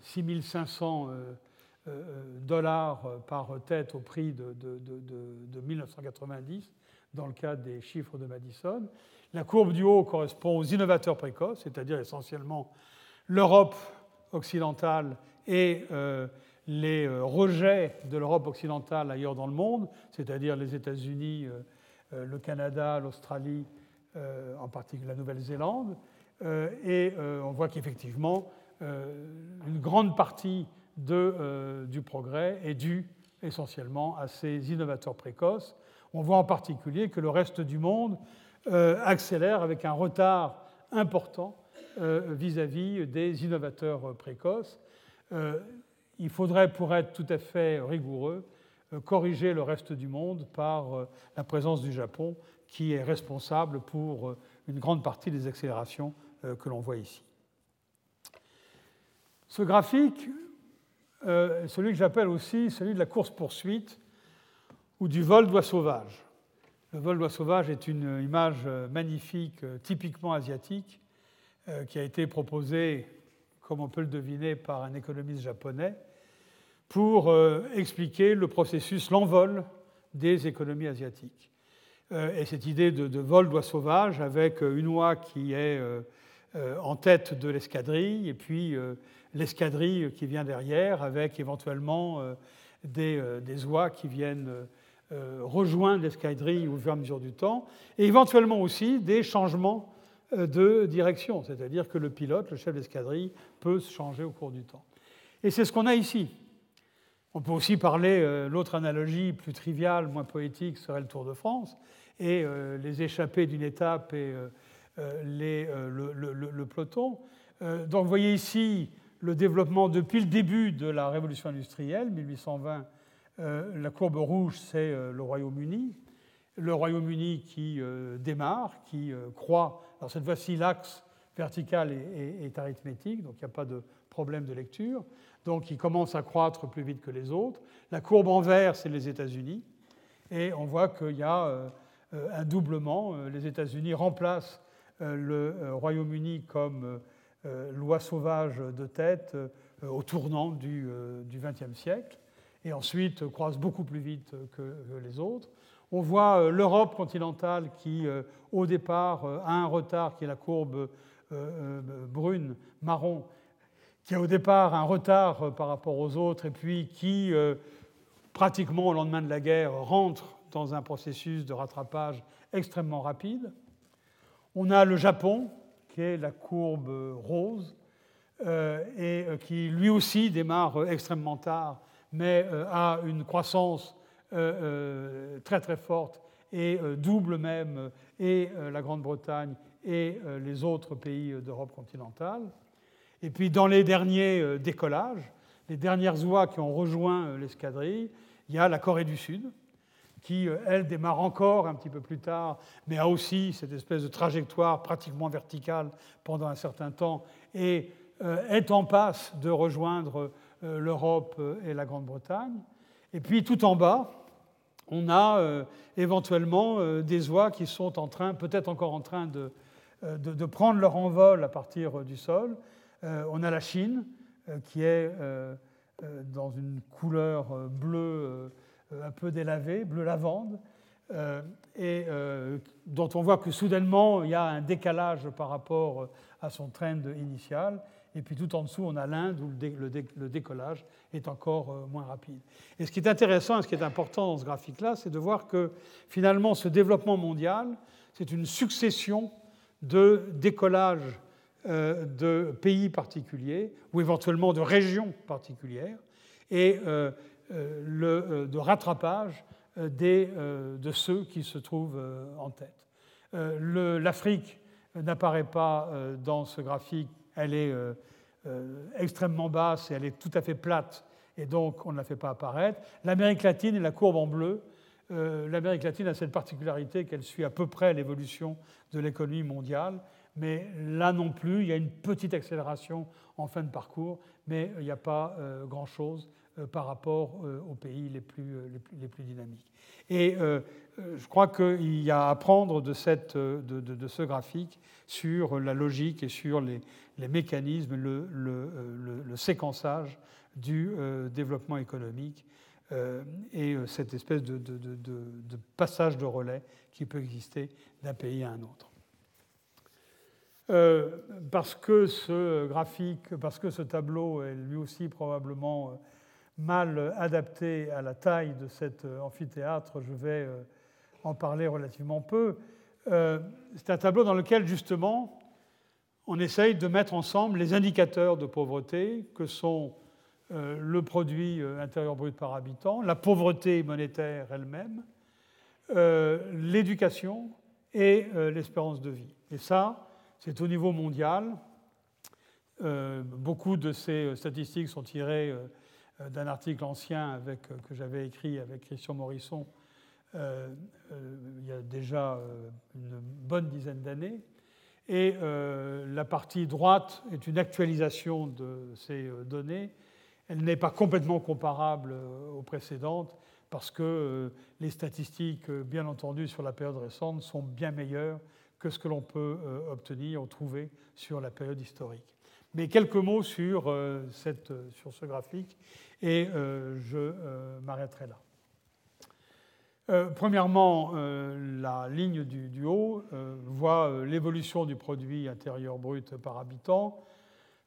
Speaker 2: 6500 euh, dollars par tête au prix de, de, 1990, dans le cas des chiffres de Madison. La courbe du haut correspond aux innovateurs précoces, c'est-à-dire essentiellement l'Europe occidentale et les rejets de l'Europe occidentale ailleurs dans le monde, c'est-à-dire les États-Unis, le Canada, l'Australie, en particulier la Nouvelle-Zélande. Et on voit qu'effectivement, une grande partie de, du progrès est due essentiellement à ces innovateurs précoces. On voit en particulier que le reste du monde accélère avec un retard important vis-à-vis -vis des innovateurs précoces il faudrait, pour être tout à fait rigoureux, euh, corriger le reste du monde par euh, la présence du Japon, qui est responsable pour euh, une grande partie des accélérations que l'on voit ici. Ce graphique, celui que j'appelle aussi celui de la course-poursuite ou du vol d'oie sauvage. Le vol d'oie sauvage est une image magnifique, typiquement asiatique, qui a été proposée, comme on peut le deviner, par un économiste japonais pour euh, expliquer le processus, l'envol des économies asiatiques. Euh, et cette idée de, vol d'oie sauvage avec euh, une oie qui est en tête de l'escadrille et puis l'escadrille qui vient derrière avec éventuellement des, des oies qui viennent rejoindre l'escadrille au fur et à mesure du temps et éventuellement aussi des changements de direction, c'est-à-dire que le pilote, le chef d'escadrille, peut se changer au cours du temps. Et c'est ce qu'on a ici. On peut aussi parler, euh, l'autre analogie plus triviale, moins poétique, serait le Tour de France, et euh, les échappées d'une étape et euh, les, le, peloton. donc vous voyez ici le développement depuis le début de la révolution industrielle, 1820. la courbe rouge, c'est le Royaume-Uni. Le Royaume-Uni qui démarre, qui croît. Alors cette fois-ci, l'axe vertical est, arithmétique, donc il n'y a pas de problème de lecture donc il commence à croître plus vite que les autres. La courbe en vert, c'est les États-Unis, et on voit qu'il y a euh, un doublement. Euh, les États-Unis remplacent euh, le Royaume-Uni comme loi sauvage de tête au tournant du XXe siècle, et ensuite croissent beaucoup plus vite que les autres. On voit l'Europe continentale qui, au départ, a un retard qui est la courbe brune, marron, qui a au départ un retard euh, par rapport aux autres et puis qui, euh, pratiquement au lendemain de la guerre, rentre dans un processus de rattrapage extrêmement rapide. On a le Japon, qui est la courbe rose, euh, et qui lui aussi démarre extrêmement tard, mais a une croissance très très forte et double même et la Grande-Bretagne et les autres pays d'Europe continentale. Et puis dans les derniers décollages, les dernières oies qui ont rejoint l'escadrille, il y a la Corée du Sud, qui, elle, démarre encore un petit peu plus tard, mais a aussi cette espèce de trajectoire pratiquement verticale pendant un certain temps, et est en passe de rejoindre l'Europe et la Grande-Bretagne. Et puis tout en bas, on a euh, éventuellement euh, des oies qui sont en train, peut-être encore en train de, euh, de, prendre leur envol à partir du sol. on a la Chine qui est dans une couleur bleue un peu délavée, bleu lavande, et dont on voit que soudainement il y a un décalage par rapport à son trend initial. Et puis tout en dessous, on a l'Inde où le décollage est encore euh, moins rapide. Et ce qui est intéressant et ce qui est important dans ce graphique-là, c'est de voir que finalement, ce développement mondial, c'est une succession de décollages euh, de pays particuliers ou éventuellement de régions particulières et euh, de rattrapage de ceux qui se trouvent en tête. L'Afrique n'apparaît pas dans ce graphique elle est euh, euh, extrêmement basse et elle est tout à fait plate, et donc on ne la fait pas apparaître. L'Amérique latine est la courbe en bleu. Euh, L'Amérique latine a cette particularité qu'elle suit à peu près l'évolution de l'économie mondiale, mais là non plus, il y a une petite accélération en fin de parcours, mais il n'y a pas grand-chose par rapport aux pays les plus, les plus, dynamiques. Et je crois qu'il y a à apprendre de, cette, de, de, ce graphique sur la logique et sur les, les mécanismes, le, le, le, séquençage du euh, développement économique euh, et euh, cette espèce de, de, passage de relais qui peut exister d'un pays à un autre. parce que ce graphique, parce que ce tableau est lui aussi probablement mal adapté à la taille de cet amphithéâtre, je vais en parler relativement peu. C'est un tableau dans lequel, justement, on essaye de mettre ensemble les indicateurs de pauvreté que sont euh, le produit euh, intérieur brut par habitant, la pauvreté monétaire elle-même, euh, l'éducation et l'espérance de vie. Et ça, c'est au niveau mondial. beaucoup de ces statistiques sont tirées d'un article ancien avec, que j'avais écrit avec Christian Morisson il y a déjà une bonne dizaine d'années. Et euh, la partie droite est une actualisation de ces euh, données. Elle n'est pas complètement comparable euh, aux précédentes parce que les statistiques, bien entendu, sur la période récente sont bien meilleures que ce que l'on peut obtenir ou trouver sur la période historique. Mais quelques mots sur, cette, sur ce graphique et je m'arrêterai là. Euh, premièrement, euh, la ligne du, haut euh, voit l'évolution du produit intérieur brut par habitant.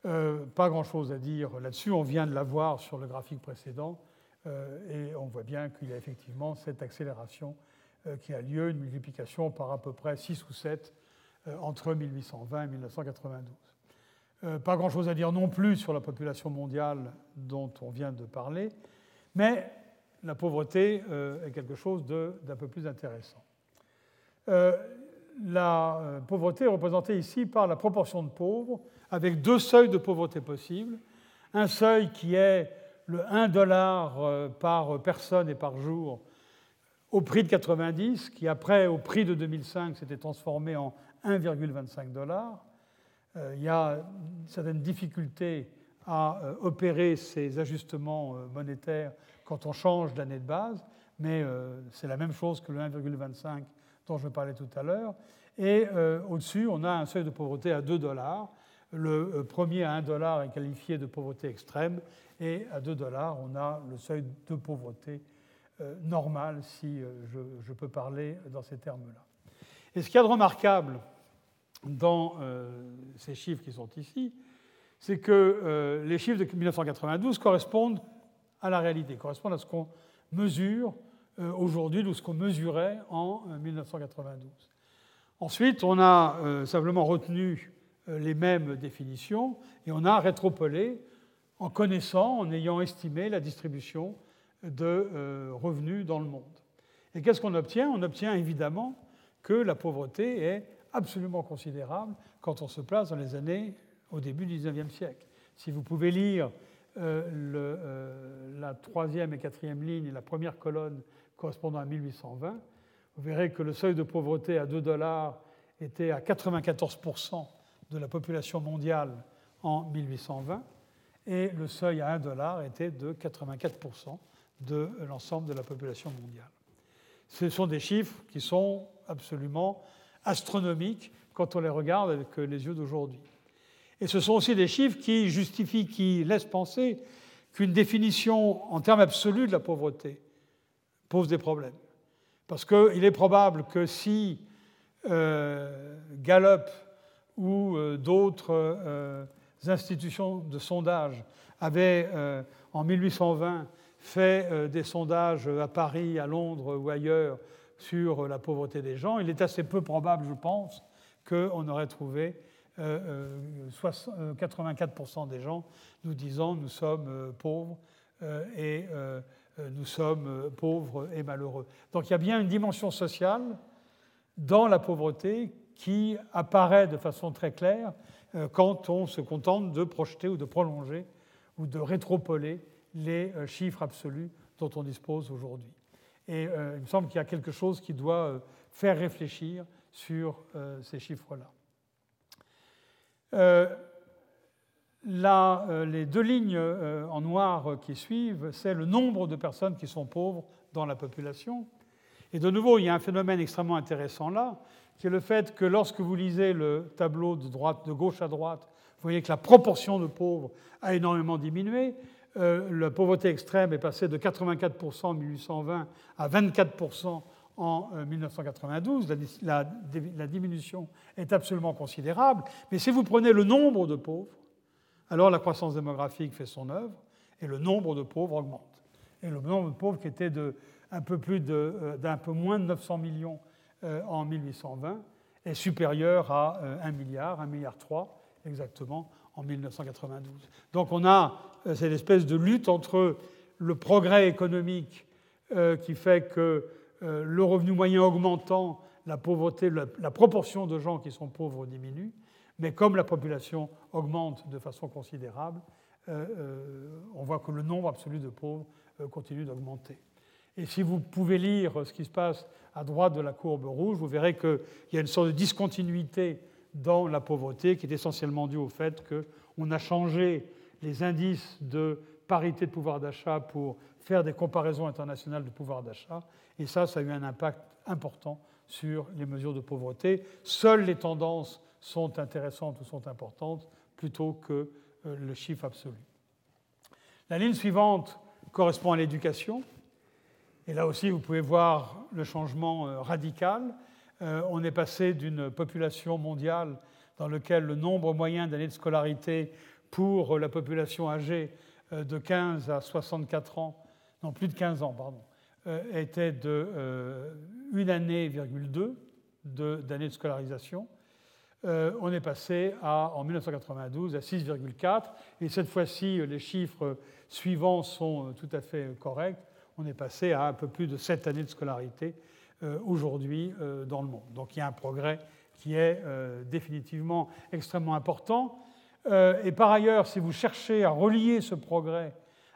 Speaker 2: pas grand-chose à dire là-dessus, on vient de la voir sur le graphique précédent, et on voit bien qu'il y a effectivement cette accélération qui a lieu, une multiplication par à peu près 6 ou 7 entre 1820 et 1992. Pas grand-chose à dire non plus sur la population mondiale dont on vient de parler, mais la pauvreté euh, est quelque chose d'un peu plus intéressant. Euh, la euh, pauvreté est représentée ici par la proportion de pauvres, avec deux seuils de pauvreté possibles. Un seuil qui est le 1 dollar par personne et par jour au prix de 90, qui après, au prix de 2005, s'était transformé en 1,25 dollars. Il y a certaines difficultés à opérer ces ajustements monétaires quand on change d'année de base, mais euh, c'est la même chose que le 1,25 dont je parlais tout à l'heure. Et euh, au-dessus, on a un seuil de pauvreté à 2 dollars. Le euh, premier à 1 dollar est qualifié de pauvreté extrême, et à 2 dollars, on a le seuil de pauvreté normal, si je, peux parler dans ces termes-là. Et ce qu'il y a de remarquable dans ces chiffres qui sont ici, c'est que les chiffres de 1992 correspondent à la réalité, correspondent à ce qu'on mesure euh, aujourd'hui ou ce qu'on mesurait en 1992. Euh, Ensuite, on a euh, simplement retenu les mêmes définitions et on a rétropolé en connaissant, en ayant estimé la distribution de revenus dans le monde. Et qu'est-ce qu'on obtient? On obtient évidemment que la pauvreté est absolument considérable quand on se place dans les années au début du XIXe siècle. Si vous pouvez lire euh, euh, la troisième et quatrième ligne et la première colonne correspondant à 1820, vous verrez que le seuil de pauvreté à 2 dollars était à 94% de la population mondiale en 1820 et le seuil à 1 dollar était de 84% de l'ensemble de la population mondiale. Ce sont des chiffres qui sont absolument astronomiques quand on les regarde avec les yeux d'aujourd'hui. Et ce sont aussi des chiffres qui justifient, qui laissent penser qu'une définition en termes absolus de la pauvreté pose des problèmes. Parce qu'il est probable que si euh, Gallup ou euh, d'autres euh, institutions de sondage avaient, en 1820, fait des sondages à Paris, à Londres ou ailleurs sur la pauvreté des gens, il est assez peu probable, je pense, qu'on aurait trouvé 84% des gens nous disant nous sommes pauvres et nous sommes pauvres et malheureux. Donc il y a bien une dimension sociale dans la pauvreté qui apparaît de façon très claire quand on se contente de projeter ou de prolonger ou de rétropoler les chiffres absolus dont on dispose aujourd'hui. Et il me semble qu'il y a quelque chose qui doit faire réfléchir sur ces chiffres-là. Euh, euh, les deux lignes euh, en noir qui suivent, c'est le nombre de personnes qui sont pauvres dans la population. Et de nouveau, il y a un phénomène extrêmement intéressant là, qui est le fait que lorsque vous lisez le tableau de, droite, de gauche à droite, vous voyez que la proportion de pauvres a énormément diminué. La pauvreté extrême est passée de 84% en 1820 à 24% en 1992. Euh, la, diminution est absolument considérable. Mais si vous prenez le nombre de pauvres, alors la croissance démographique fait son œuvre et le nombre de pauvres augmente. Et le nombre de pauvres qui était de un peu, euh, d'un peu moins de 900 millions euh, en 1820 est supérieur à 1 milliard, 1 milliard 3 exactement en 1992. Donc on a cette espèce de lutte entre le progrès économique qui fait que euh, le revenu moyen augmentant, la pauvreté, la, proportion de gens qui sont pauvres diminue, mais comme la population augmente de façon considérable, euh, euh, on voit que le nombre absolu de pauvres continue d'augmenter. Et si vous pouvez lire ce qui se passe à droite de la courbe rouge, vous verrez qu'il y a une sorte de discontinuité dans la pauvreté qui est essentiellement due au fait qu'on a changé les indices de parité de pouvoir d'achat pour faire des comparaisons internationales de pouvoir d'achat. Et ça, ça a eu un impact important sur les mesures de pauvreté. Seules les tendances sont intéressantes ou sont importantes plutôt que euh, le chiffre absolu. La ligne suivante correspond à l'éducation. Et là aussi, vous pouvez voir le changement euh, radical. Euh, on est passé d'une population mondiale dans laquelle le nombre moyen d'années de scolarité pour la population âgée de 15 à 64 ans non plus de 15 ans, pardon, euh, était de euh, une année, virgule d'années de, scolarisation. Euh, on est passé à, en 1992 à 6,4, et cette fois-ci, les chiffres suivants sont tout à fait corrects. On est passé à un peu plus de 7 années de scolarité aujourd'hui dans le monde. Donc il y a un progrès qui est définitivement extrêmement important. et par ailleurs, si vous cherchez à relier ce progrès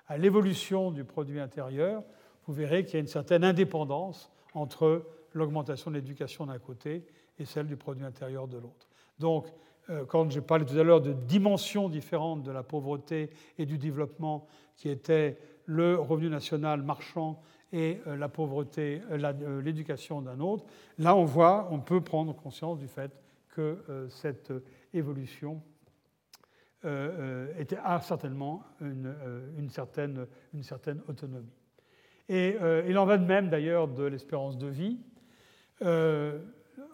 Speaker 2: à l'évolution du produit intérieur, vous verrez qu'il y a une certaine indépendance entre l'augmentation de l'éducation d'un côté et celle du produit intérieur de l'autre. Donc, euh, quand j'ai parlé tout à l'heure de dimensions différentes de la pauvreté et du développement, qui étaient le revenu national marchand et euh, la pauvreté, euh, l'éducation d'un autre, là on voit, on peut prendre conscience du fait que cette évolution euh, euh, était, a certainement une, euh, une, certaine, une certaine autonomie. Et il en va de même d'ailleurs de l'espérance de vie.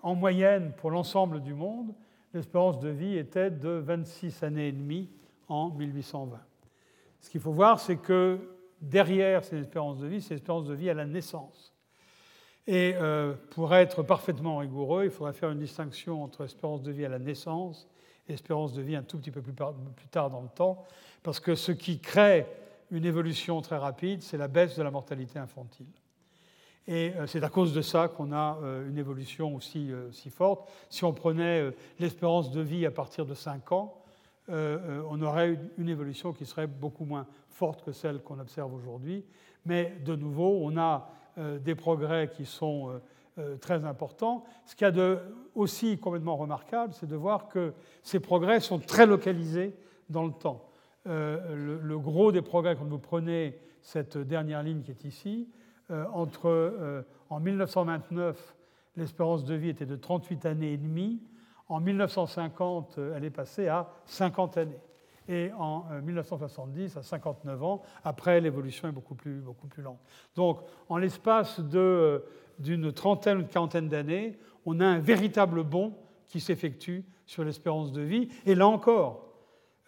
Speaker 2: en moyenne, pour l'ensemble du monde, l'espérance de vie était de 26 années et demie en 1820. Ce qu'il faut voir, c'est que derrière cette espérance de vie, c'est l'espérance de vie à la naissance. Et pour être parfaitement rigoureux, il faudrait faire une distinction entre espérance de vie à la naissance espérance de vie un tout petit peu plus, tard dans le temps, parce que ce qui crée une évolution très rapide, c'est la baisse de la mortalité infantile. Et c'est à cause de ça qu'on a une évolution aussi, aussi, forte. Si on prenait l'espérance de vie à partir de 5 ans, on aurait une évolution qui serait beaucoup moins forte que celle qu'on observe aujourd'hui. Mais de nouveau, on a des progrès qui sont euh, très important. Ce qu'il y a de aussi complètement remarquable, c'est de voir que ces progrès sont très localisés dans le temps. Euh, le, gros des progrès, quand vous prenez cette dernière ligne qui est ici, euh, entre, en 1929, l'espérance de vie était de 38 années et demie. En 1950, elle est passée à 50 années. Et en 1970, à 59 ans, après, l'évolution est beaucoup plus, beaucoup plus lente. Donc, en l'espace de d'une trentaine ou quarantaine d'années, on a un véritable bond qui s'effectue sur l'espérance de vie. Et là encore,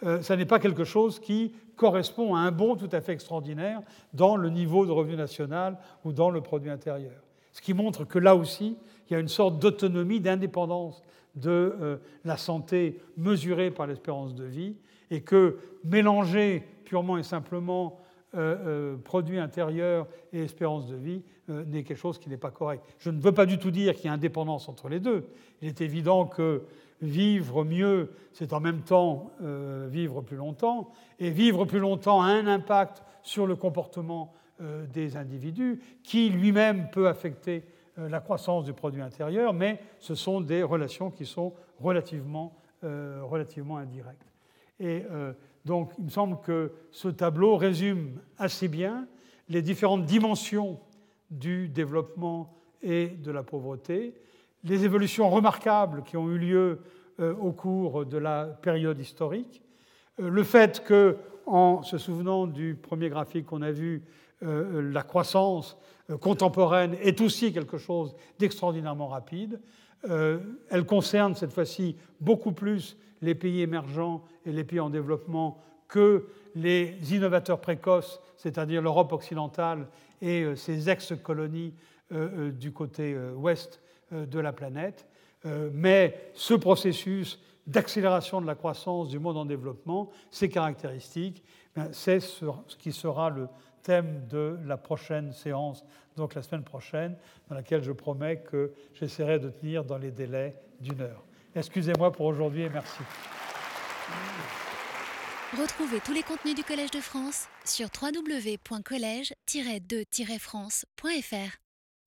Speaker 2: euh, ça n'est pas quelque chose qui correspond à un bond tout à fait extraordinaire dans le niveau de revenu national ou dans le produit intérieur. Ce qui montre que là aussi, il y a une sorte d'autonomie, d'indépendance de euh, la santé mesurée par l'espérance de vie, et que mélanger purement et simplement euh, produit intérieur et espérance de vie euh, n'est quelque chose qui n'est pas correct. Je ne veux pas du tout dire qu'il y a indépendance entre les deux. Il est évident que vivre mieux, c'est en même temps euh, vivre plus longtemps, et vivre plus longtemps a un impact sur le comportement euh, des individus, qui lui-même peut affecter la croissance du produit intérieur, mais ce sont des relations qui sont relativement, relativement indirectes. Et donc, il me semble que ce tableau résume assez bien les différentes dimensions du développement et de la pauvreté, les évolutions remarquables qui ont eu lieu euh, au cours de la période historique, euh, le fait que, en se souvenant du premier graphique qu'on a vu, euh, la croissance contemporaine est aussi quelque chose d'extraordinairement rapide. Elle concerne cette fois-ci beaucoup plus les pays émergents et les pays en développement que les innovateurs précoces, c'est-à-dire l'Europe occidentale et euh, ses ex-colonies euh, euh, du côté ouest de la planète. Mais ce processus d'accélération de la croissance du monde en développement, ces caractéristiques, ben, c'est ce qui sera le thème de la prochaine séance, donc la semaine prochaine, dans laquelle je promets que j'essaierai de tenir dans les délais d'une heure. Excusez-moi pour aujourd'hui et merci.
Speaker 1: Retrouvez tous les contenus du Collège de France sur www.colège-2-france.fr.